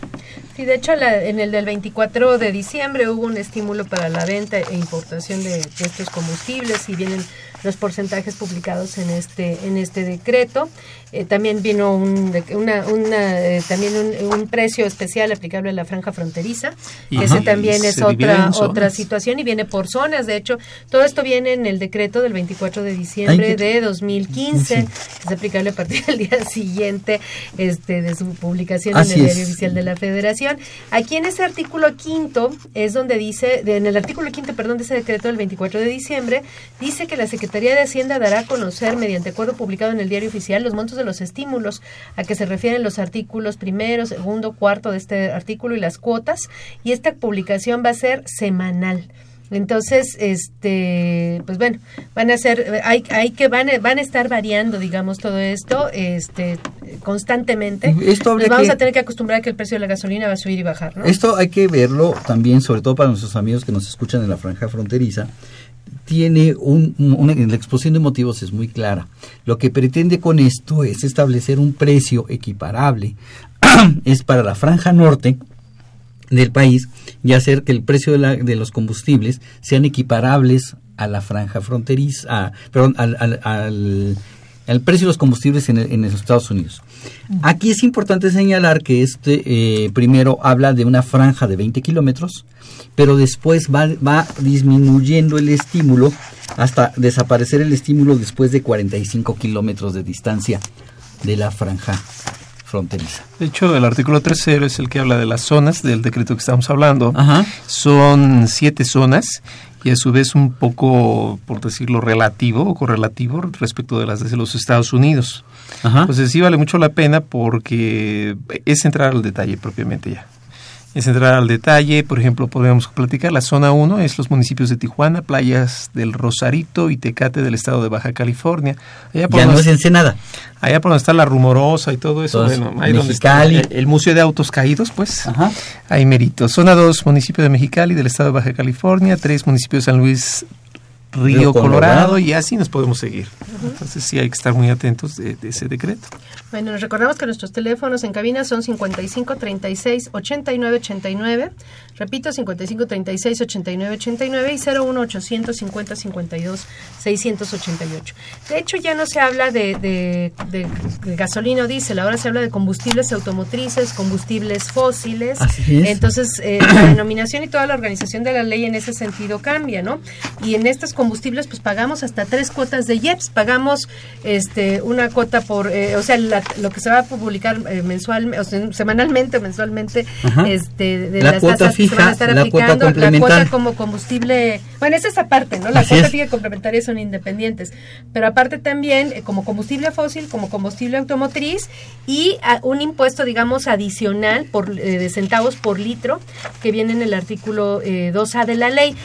Sí, de hecho, la- en el del 24 de diciembre hubo un estímulo para la venta e importación de, de estos combustibles y vienen los porcentajes publicados en este en este decreto. Eh, también vino un, una, una, eh, también un, un precio especial aplicable a la franja fronteriza. Y- Ese también es otra otra situación y viene por zonas. De hecho, todo esto viene en el decreto del 24 de diciembre Ay, de 2015, Sí. que es aplicable a partir del día siguiente este, de su publicación Así en el es. diario oficial de la Federación. Aquí en ese artículo quinto es donde dice, en el artículo quinto, perdón, de ese decreto del 24 de diciembre, dice que la Secretaría de Hacienda dará a conocer mediante acuerdo publicado en el diario oficial los montos de los estímulos a que se refieren los artículos primero, segundo, cuarto de este artículo y las cuotas, y esta publicación va a ser semanal. Entonces, este, pues bueno, van a ser, hay, hay que van, a- van a estar variando, digamos, todo esto, este, constantemente. Esto Nos vamos que- a tener que acostumbrar a que el precio de la gasolina va a subir y bajar, ¿no? Esto hay que verlo también, sobre todo para nuestros amigos que nos escuchan en la franja fronteriza. Tiene un, un- una, la exposición de motivos es muy clara. Lo que pretende con esto es establecer un precio equiparable. es para la franja norte del país y hacer que el precio de, la- de los combustibles sean equiparables a la franja fronteriza, a- perdón, al, al- al- al precio de los combustibles en, el- en los Estados Unidos. Aquí es importante señalar que este eh, primero habla de una franja de 20 kilómetros, pero después va, va disminuyendo el estímulo hasta desaparecer el estímulo después de 45 kilómetros de distancia de la franja fronteriza. De hecho, el artículo tercero es el que habla de las zonas del decreto que estamos hablando. Ajá. Son siete zonas y a su vez un poco, por decirlo, relativo o correlativo respecto de las de los Estados Unidos. Ajá. Entonces sí vale mucho la pena porque es entrar al detalle propiamente ya. Es entrar al detalle, por ejemplo, podríamos platicar, la zona 1 es los municipios de Tijuana, playas del Rosarito y Tecate del estado de Baja California. Allá por Ya no donde- es Ensenada. Allá por donde está la rumorosa y todo eso, bueno, ahí donde está Mexicali. el, el Museo de Autos Caídos, pues, Ajá. ahí merito. Zona 2, municipio de Mexicali del estado de Baja California, 3, municipio de San Luis Río, Colorado. y así nos podemos seguir. Entonces sí hay que estar muy atentos de, de ese decreto. Bueno, nos recordamos que nuestros teléfonos en cabina son 55 36 89 89. Repito, 55 36 89 89 y 01 850 52 688. De hecho, ya no se habla de, de, de, gasolina o diésel, ahora se habla de combustibles automotrices, combustibles fósiles. Así es. Entonces, eh, la denominación y toda la organización de la ley en ese sentido cambia, ¿no? Y en estos combustibles, pues pagamos hasta tres cuotas de IEPS, pagamos este una cuota por, eh, o sea, lo que se va a publicar eh, mensual, o sea, semanalmente o mensualmente, este, de la las cuota tasas que se van a estar la cuota aplicando, la cuota como combustible, bueno, es esa parte, ¿no? La Así cuota es. fija y complementaria son independientes, pero aparte también eh, como combustible fósil, como combustible automotriz y a, un impuesto, digamos, adicional por eh, de centavos por litro que viene en el artículo eh, 2A de la ley.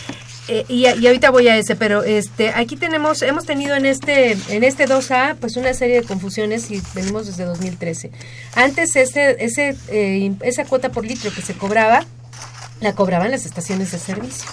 Eh, y, ahorita voy a ese, pero este aquí tenemos hemos tenido en este en este 2A pues una serie de confusiones y venimos desde 2013. Antes ese ese eh, esa cuota por litro que se cobraba la cobraban las estaciones de servicio.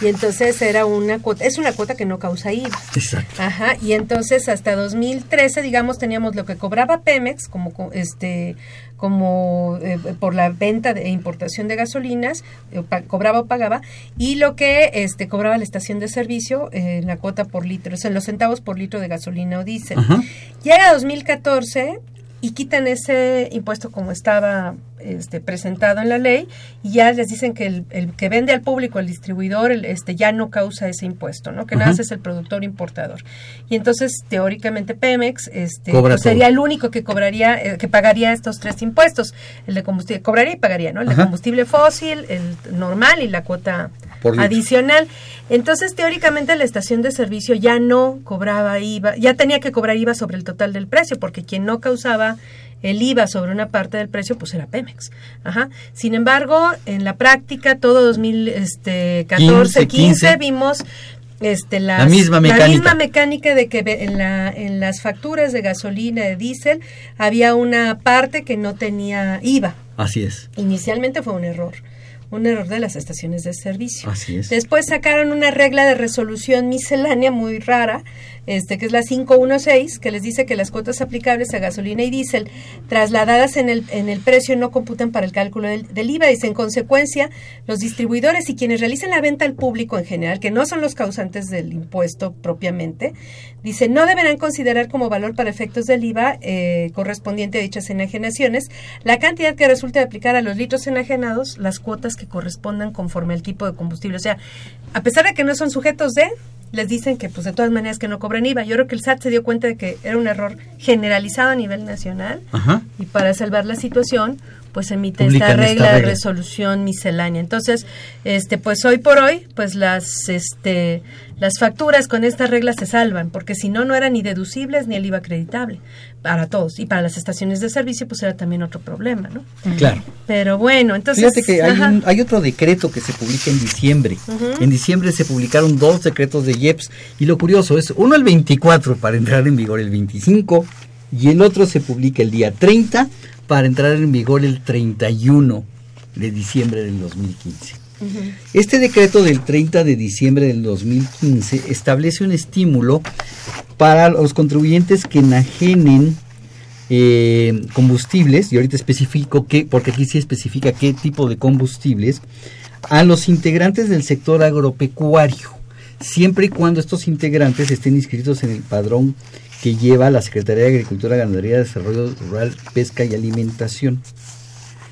Y entonces era una cuota, es una cuota que no causa IVA. Exacto. Ajá, y entonces hasta 2013, digamos, teníamos lo que cobraba Pemex como co- este como eh, por la venta de- e importación de gasolinas, eh, pa- cobraba o pagaba, y lo que este cobraba la estación de servicio, eh, la cuota por litro, o sea, en los centavos por litro de gasolina o diésel. Llega 2014 y quitan ese impuesto como estaba este, presentado en la ley y ya les dicen que el, el que vende al público, el distribuidor, el, este, ya no causa ese impuesto, ¿no? Que Ajá. más es el productor importador. Y entonces, teóricamente, Pemex este, pues, sería el único que cobraría, eh, que pagaría estos tres impuestos. El de combustible, cobraría y pagaría, ¿no? El de combustible fósil, el normal y la cuota. Adicional. Entonces, teóricamente, la estación de servicio ya no cobraba IVA, ya tenía que cobrar IVA sobre el total del precio, porque quien no causaba el IVA sobre una parte del precio, pues era Pemex. Ajá. Sin embargo, en la práctica, todo 2014, 15, 15, vimos este, las- La misma mecánica. misma mecánica de que en, la, en las facturas de gasolina, de diésel, había una parte que no tenía IVA. Así es. Inicialmente fue un error, un error de las estaciones de servicio. Así es. Después sacaron una regla de resolución miscelánea muy rara, este que es la 516, que les dice que las cuotas aplicables a gasolina y diésel trasladadas en el, en el precio no computan para el cálculo del, IVA. Dice, en consecuencia, los distribuidores y quienes realicen la venta al público en general, que no son los causantes del impuesto propiamente, dice, no deberán considerar como valor para efectos del IVA eh, correspondiente a dichas enajenaciones la cantidad que resulte de aplicar a los litros enajenados las cuotas que correspondan conforme al tipo de combustible. O sea, a pesar de que no son sujetos de, les dicen que pues de todas maneras que no cobran IVA. Yo creo que el SAT se dio cuenta de que era un error generalizado a nivel nacional Ajá. y para salvar la situación pues emite esta esta regla de regla. resolución miscelánea. Entonces, este pues hoy por hoy pues las este las facturas con esta regla se salvan, porque si no no eran ni deducibles ni el IVA acreditable para todos y para las estaciones de servicio pues era también otro problema, ¿no? Claro. Pero bueno, entonces Fíjate que hay, un- hay otro decreto que se publica en diciembre. En diciembre se publicaron dos decretos de IEPS y lo curioso es uno el 24 para entrar en vigor el 25 y el otro se publica el día 30 para entrar en vigor el 31 de diciembre del 2015. Este decreto del 30 de diciembre del 2015 establece un estímulo para los contribuyentes que enajenen eh, combustibles, y ahorita especifico qué, porque aquí sí especifica qué tipo de combustibles, a los integrantes del sector agropecuario, siempre y cuando estos integrantes estén inscritos en el padrón que lleva la Secretaría de Agricultura, Ganadería, Desarrollo Rural, Pesca y Alimentación.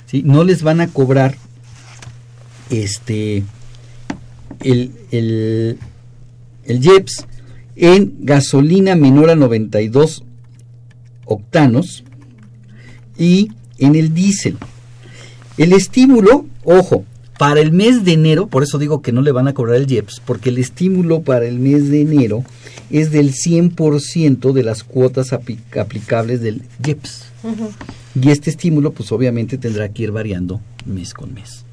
¿Sí? No les van a cobrar este el, el, el en gasolina menor a 92 octanos y en el diésel. El estímulo, ojo, para el mes de enero, por eso digo que no le van a cobrar el IEPS, porque el estímulo para el mes de enero es del 100% de las cuotas apli- aplicables del IEPS. Y este estímulo, pues obviamente tendrá que ir variando mes con mes.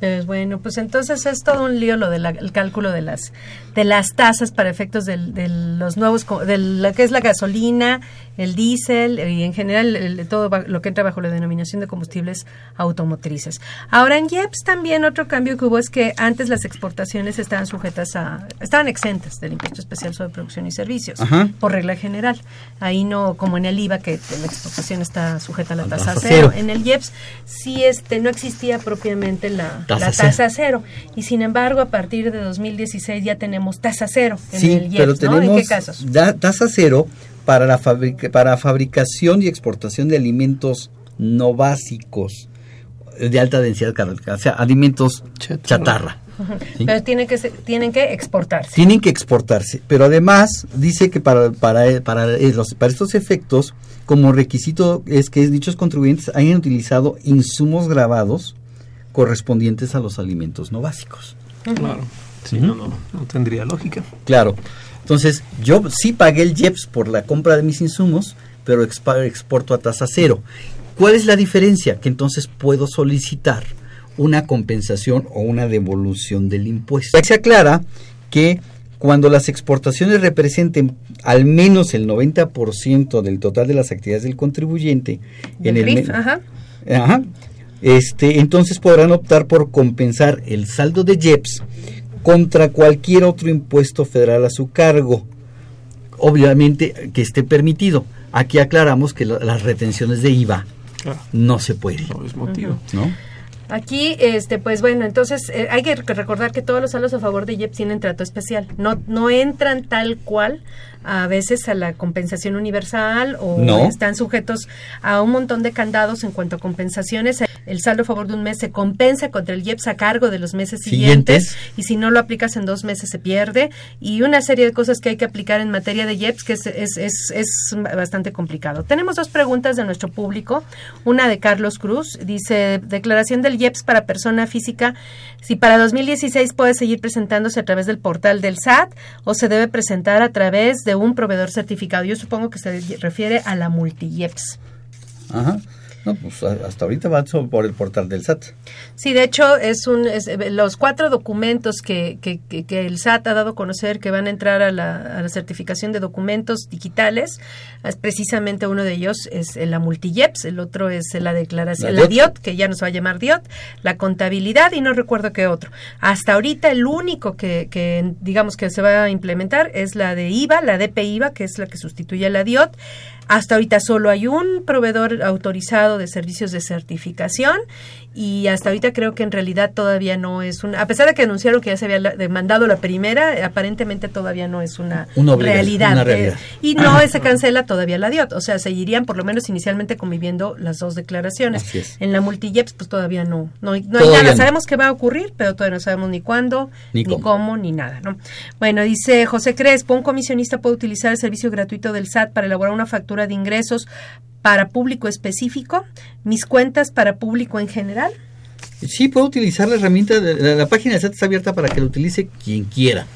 Pues bueno, pues entonces es todo un lío lo del cálculo de las de las tasas para efectos de los nuevos de lo que es la gasolina, el diésel y en general todo lo que entra bajo la denominación de combustibles automotrices. Ahora en IEPS también otro cambio que hubo es que antes las exportaciones estaban sujetas a estaban exentas del impuesto especial sobre producción y servicios por regla general. Ahí no como en el IVA que la exportación está sujeta a la tasa cero. En el IEPS sí este no existía propiamente la la tasa cero. Y sin embargo, a partir de 2016 ya tenemos tasa cero en sí, el IEPS, pero tenemos ¿En qué casos? tasa cero para la para fabricación y exportación de alimentos no básicos de alta densidad calórica, o sea, alimentos chatarra. Pero tienen que, tienen que exportarse. Tienen que exportarse, pero además dice que para, para, para, eh, los, para estos efectos, como requisito es que dichos contribuyentes hayan utilizado insumos grabados correspondientes a los alimentos no básicos. Claro, sí, no, no, no tendría lógica. Claro, entonces yo sí pagué el IEPS por la compra de mis insumos, pero exporto a tasa cero. ¿Cuál es la diferencia? Que entonces puedo solicitar una compensación o una devolución del impuesto. Se aclara que cuando las exportaciones representen al menos el 90% del total de las actividades del contribuyente en el ajá. Ajá, este, entonces podrán optar por compensar el saldo de JEPS contra cualquier otro impuesto federal a su cargo, obviamente que esté permitido. Aquí aclaramos que las retenciones de IVA no se pueden. No es motivo. ¿No? Aquí, este, pues bueno, entonces eh, hay que recordar que todos los saldos a favor de IEPS tienen trato especial. No, no entran tal cual a veces a la compensación universal o están sujetos a un montón de candados en cuanto a compensaciones. El saldo a favor de un mes se compensa contra el IEPS a cargo de los meses siguientes, y si no lo aplicas en dos meses se pierde y una serie de cosas que hay que aplicar en materia de IEPS que es, es, es, es bastante complicado. Tenemos dos preguntas de nuestro público. Una de Carlos Cruz. Dice, declaración del IEPS para persona física, si para 2016 puede seguir presentándose a través del portal del SAT o se debe presentar a través de un proveedor certificado. Yo supongo que se refiere a la multi-IEPS. Ajá. No, pues hasta ahorita va por el portal del SAT. Sí, de hecho, es un eh, los cuatro documentos que, que, que, el SAT ha dado a conocer que van a entrar a la, a la certificación de documentos digitales. Es precisamente uno de ellos es la multijeps, el otro es la declaración, la, DIOT, que ya nos va a llamar DIOT, la contabilidad y no recuerdo qué otro. Hasta ahorita el único que, que digamos que se va a implementar es la de IVA, la DP IVA, que es la que sustituye a la DIOT. Hasta ahorita solo hay un proveedor autorizado de servicios de certificación y hasta ahorita creo que en realidad todavía no es una, a pesar de que anunciaron que ya se había demandado la primera, aparentemente todavía no es una, realidad. Eh, y no se cancela todavía la DIOT, o sea, seguirían por lo menos inicialmente conviviendo las dos declaraciones. En la multijeps pues todavía no, no, hay nada, sabemos que va a ocurrir, pero todavía no sabemos ni cuándo, ni, cómo. ni nada, ¿no? Bueno, dice José Crespo, un comisionista puede utilizar el servicio gratuito del SAT para elaborar una factura de ingresos para público específico, mis cuentas para público en general. Sí, puedo utilizar la herramienta, de, la, página de SAT está abierta para que lo utilice quien quiera.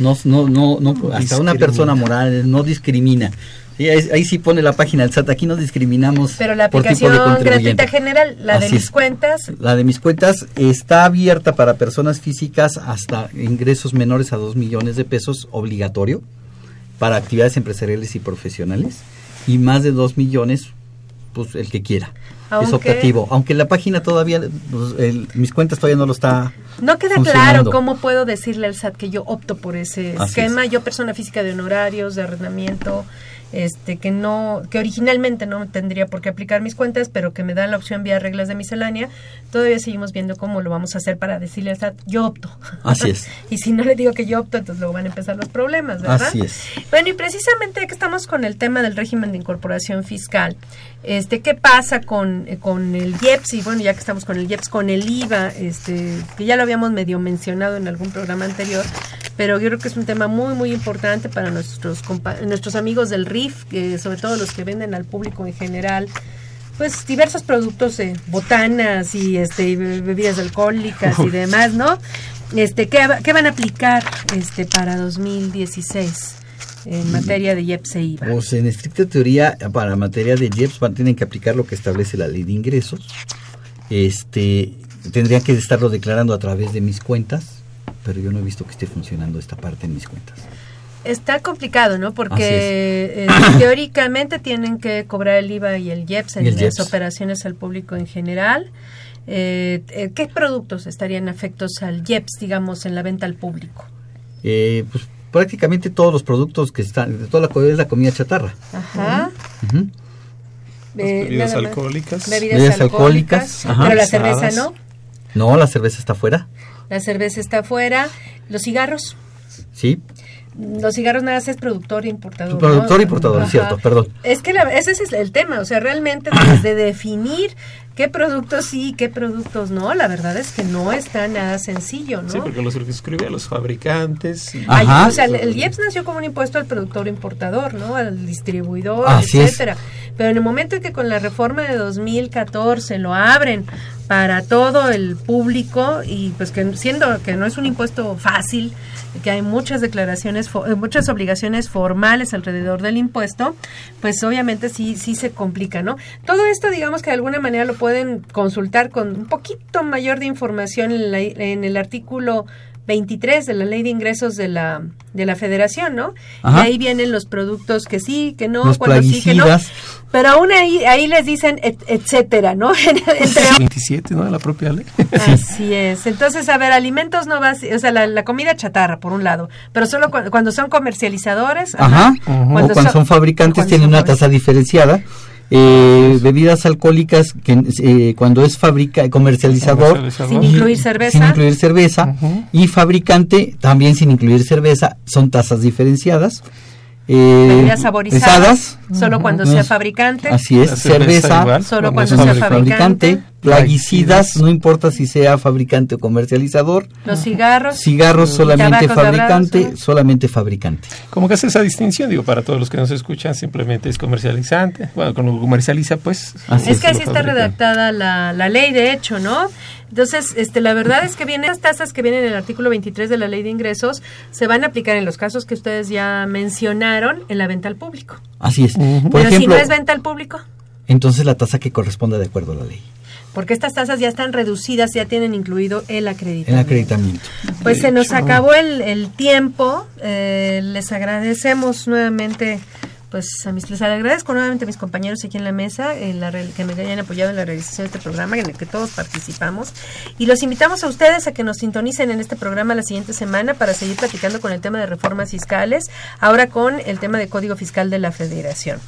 No, no, no, no, hasta una persona moral no discrimina. ahí, sí pone la página del SAT, aquí no discriminamos. Pero la aplicación gratuita general, la de mis cuentas. La de mis cuentas está abierta para personas físicas hasta ingresos menores a 2 millones de pesos, obligatorio, para actividades empresariales y profesionales y más de 2 millones, pues el que quiera. Es optativo. Aunque la página todavía, pues, mis cuentas todavía no lo está. No queda claro cómo puedo decirle al SAT que yo opto por ese esquema. Yo, persona física de honorarios, de arrendamiento, este que no que originalmente no tendría por qué aplicar mis cuentas pero que me da la opción vía reglas de miscelánea todavía seguimos viendo cómo lo vamos a hacer para decirle al SAT yo opto así es. Y si no le digo que yo opto entonces luego van a empezar los problemas verdad así es. Bueno y precisamente que estamos con el tema del régimen de incorporación fiscal este qué pasa con, con el IEPS y bueno ya que estamos con el IEPS con el IVA este que ya lo habíamos medio mencionado en algún programa anterior pero yo creo que es un tema muy muy importante para nuestros nuestros amigos del RIF, que sobre todo los que venden al público en general pues diversos productos de botanas y este bebidas alcohólicas y demás, ¿no? Este ¿qué, qué van a aplicar este para 2016? En materia de IEPS e IVA? Pues en estricta teoría, para materia de IEPS van, tienen que aplicar lo que establece la ley de ingresos. Este, tendría que estarlo declarando a través de mis cuentas, pero yo no he visto que esté funcionando esta parte en mis cuentas. Está complicado, ¿no? Porque eh, teóricamente tienen que cobrar el IVA y el IEPS en las operaciones al público en general. Eh, eh, ¿Qué productos estarían afectos al IEPS, digamos, en la venta al público? pues prácticamente todos los productos que están, de toda la, es la comida chatarra. Ajá. bebidas alcohólicas. Bebidas, alcohólicas. pero la cerveza no. No, la cerveza está fuera. La cerveza está fuera. Los cigarros. Sí los cigarros nada más es productor e importador. Productor e importador, es cierto, perdón. Es que ese es el tema, o sea, realmente desde definir qué productos sí y qué productos no, la verdad es que no está nada sencillo, ¿no? Sí, porque los suscribe a los fabricantes. o sea, el, IEPS nació como un impuesto al productor e importador, ¿no? Al distribuidor, etcétera. Pero en el momento en que con la reforma de 2014 lo abren para todo el público y pues que siendo que no es un impuesto fácil, que hay muchas declaraciones, eh, muchas obligaciones formales alrededor del impuesto, pues obviamente sí, sí se complica, ¿no? Todo esto, digamos que de alguna manera lo pueden consultar con un poquito mayor de información en, en el artículo 23 de la ley de ingresos de la de la federación, ¿no? Y ahí vienen los productos que sí, que no, cuando sí, que no. Pero aún ahí, ahí les dicen etcétera, ¿no? Entre 27, ¿no? De la propia ley. Así es. Entonces, a ver, alimentos no va, o sea, la, comida chatarra, por un lado, pero solo cuando, son comercializadores. Ajá. Cuando, son, fabricantes tienen una tasa diferenciada eh, bebidas alcohólicas que eh, cuando es fabrica comercializador, sin incluir cerveza, sin incluir cerveza y fabricante también sin incluir cerveza son tasas diferenciadas eh, bebidas saborizadas solo cuando sea fabricante. Así es cerveza, solo cuando, sea fabricante plaguicidas, no importa si sea fabricante o comercializador. Los cigarros. Cigarros solamente fabricante, solamente fabricante. ¿Cómo que hace esa distinción? Digo, para todos los que nos escuchan, simplemente es comercializante. Bueno, cuando comercializa, pues... es, que así está redactada la, la ley, de hecho, ¿no? Entonces, este, la verdad es que vienen las tasas que vienen en el artículo 23 de la ley de ingresos, se van a aplicar en los casos que ustedes ya mencionaron en la venta al público. Así es. Pero si no es venta al público. Entonces la tasa que corresponde de acuerdo a la ley porque estas tasas ya están reducidas, ya tienen incluido el acreditamiento. El acreditamiento. Pues se nos acabó el, el tiempo, eh, les agradecemos nuevamente pues a mis, les agradezco nuevamente a mis compañeros aquí en la mesa en la, que me hayan apoyado en la realización de este programa en el que todos participamos y los invitamos a ustedes a que nos sintonicen en este programa la siguiente semana para seguir platicando con el tema de reformas fiscales, ahora con el tema de Código Fiscal de la Federación.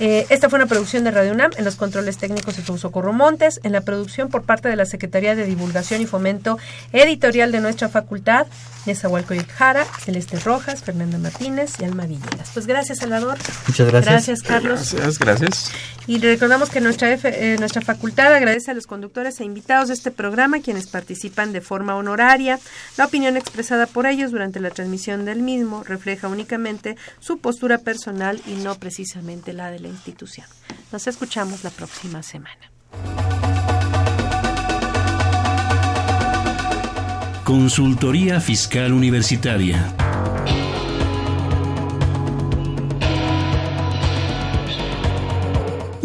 Eh, esta fue una producción de Radio UNAM en los controles técnicos de Socorro Montes, en la producción por parte de la Secretaría de Divulgación y Fomento Editorial de nuestra facultad, Nezahualcóyotl Jara, Celeste Rojas, Fernanda Martínez y Alma Villegas. Pues gracias, Salvador. Muchas gracias. Gracias, Carlos. Gracias, gracias. Y recordamos que nuestra, eh, nuestra facultad agradece a los conductores e invitados de este programa, quienes participan de forma honoraria. La opinión expresada por ellos durante la transmisión del mismo refleja únicamente su postura personal y no precisamente la de la institución. Nos escuchamos la próxima semana. Consultoría Fiscal Universitaria.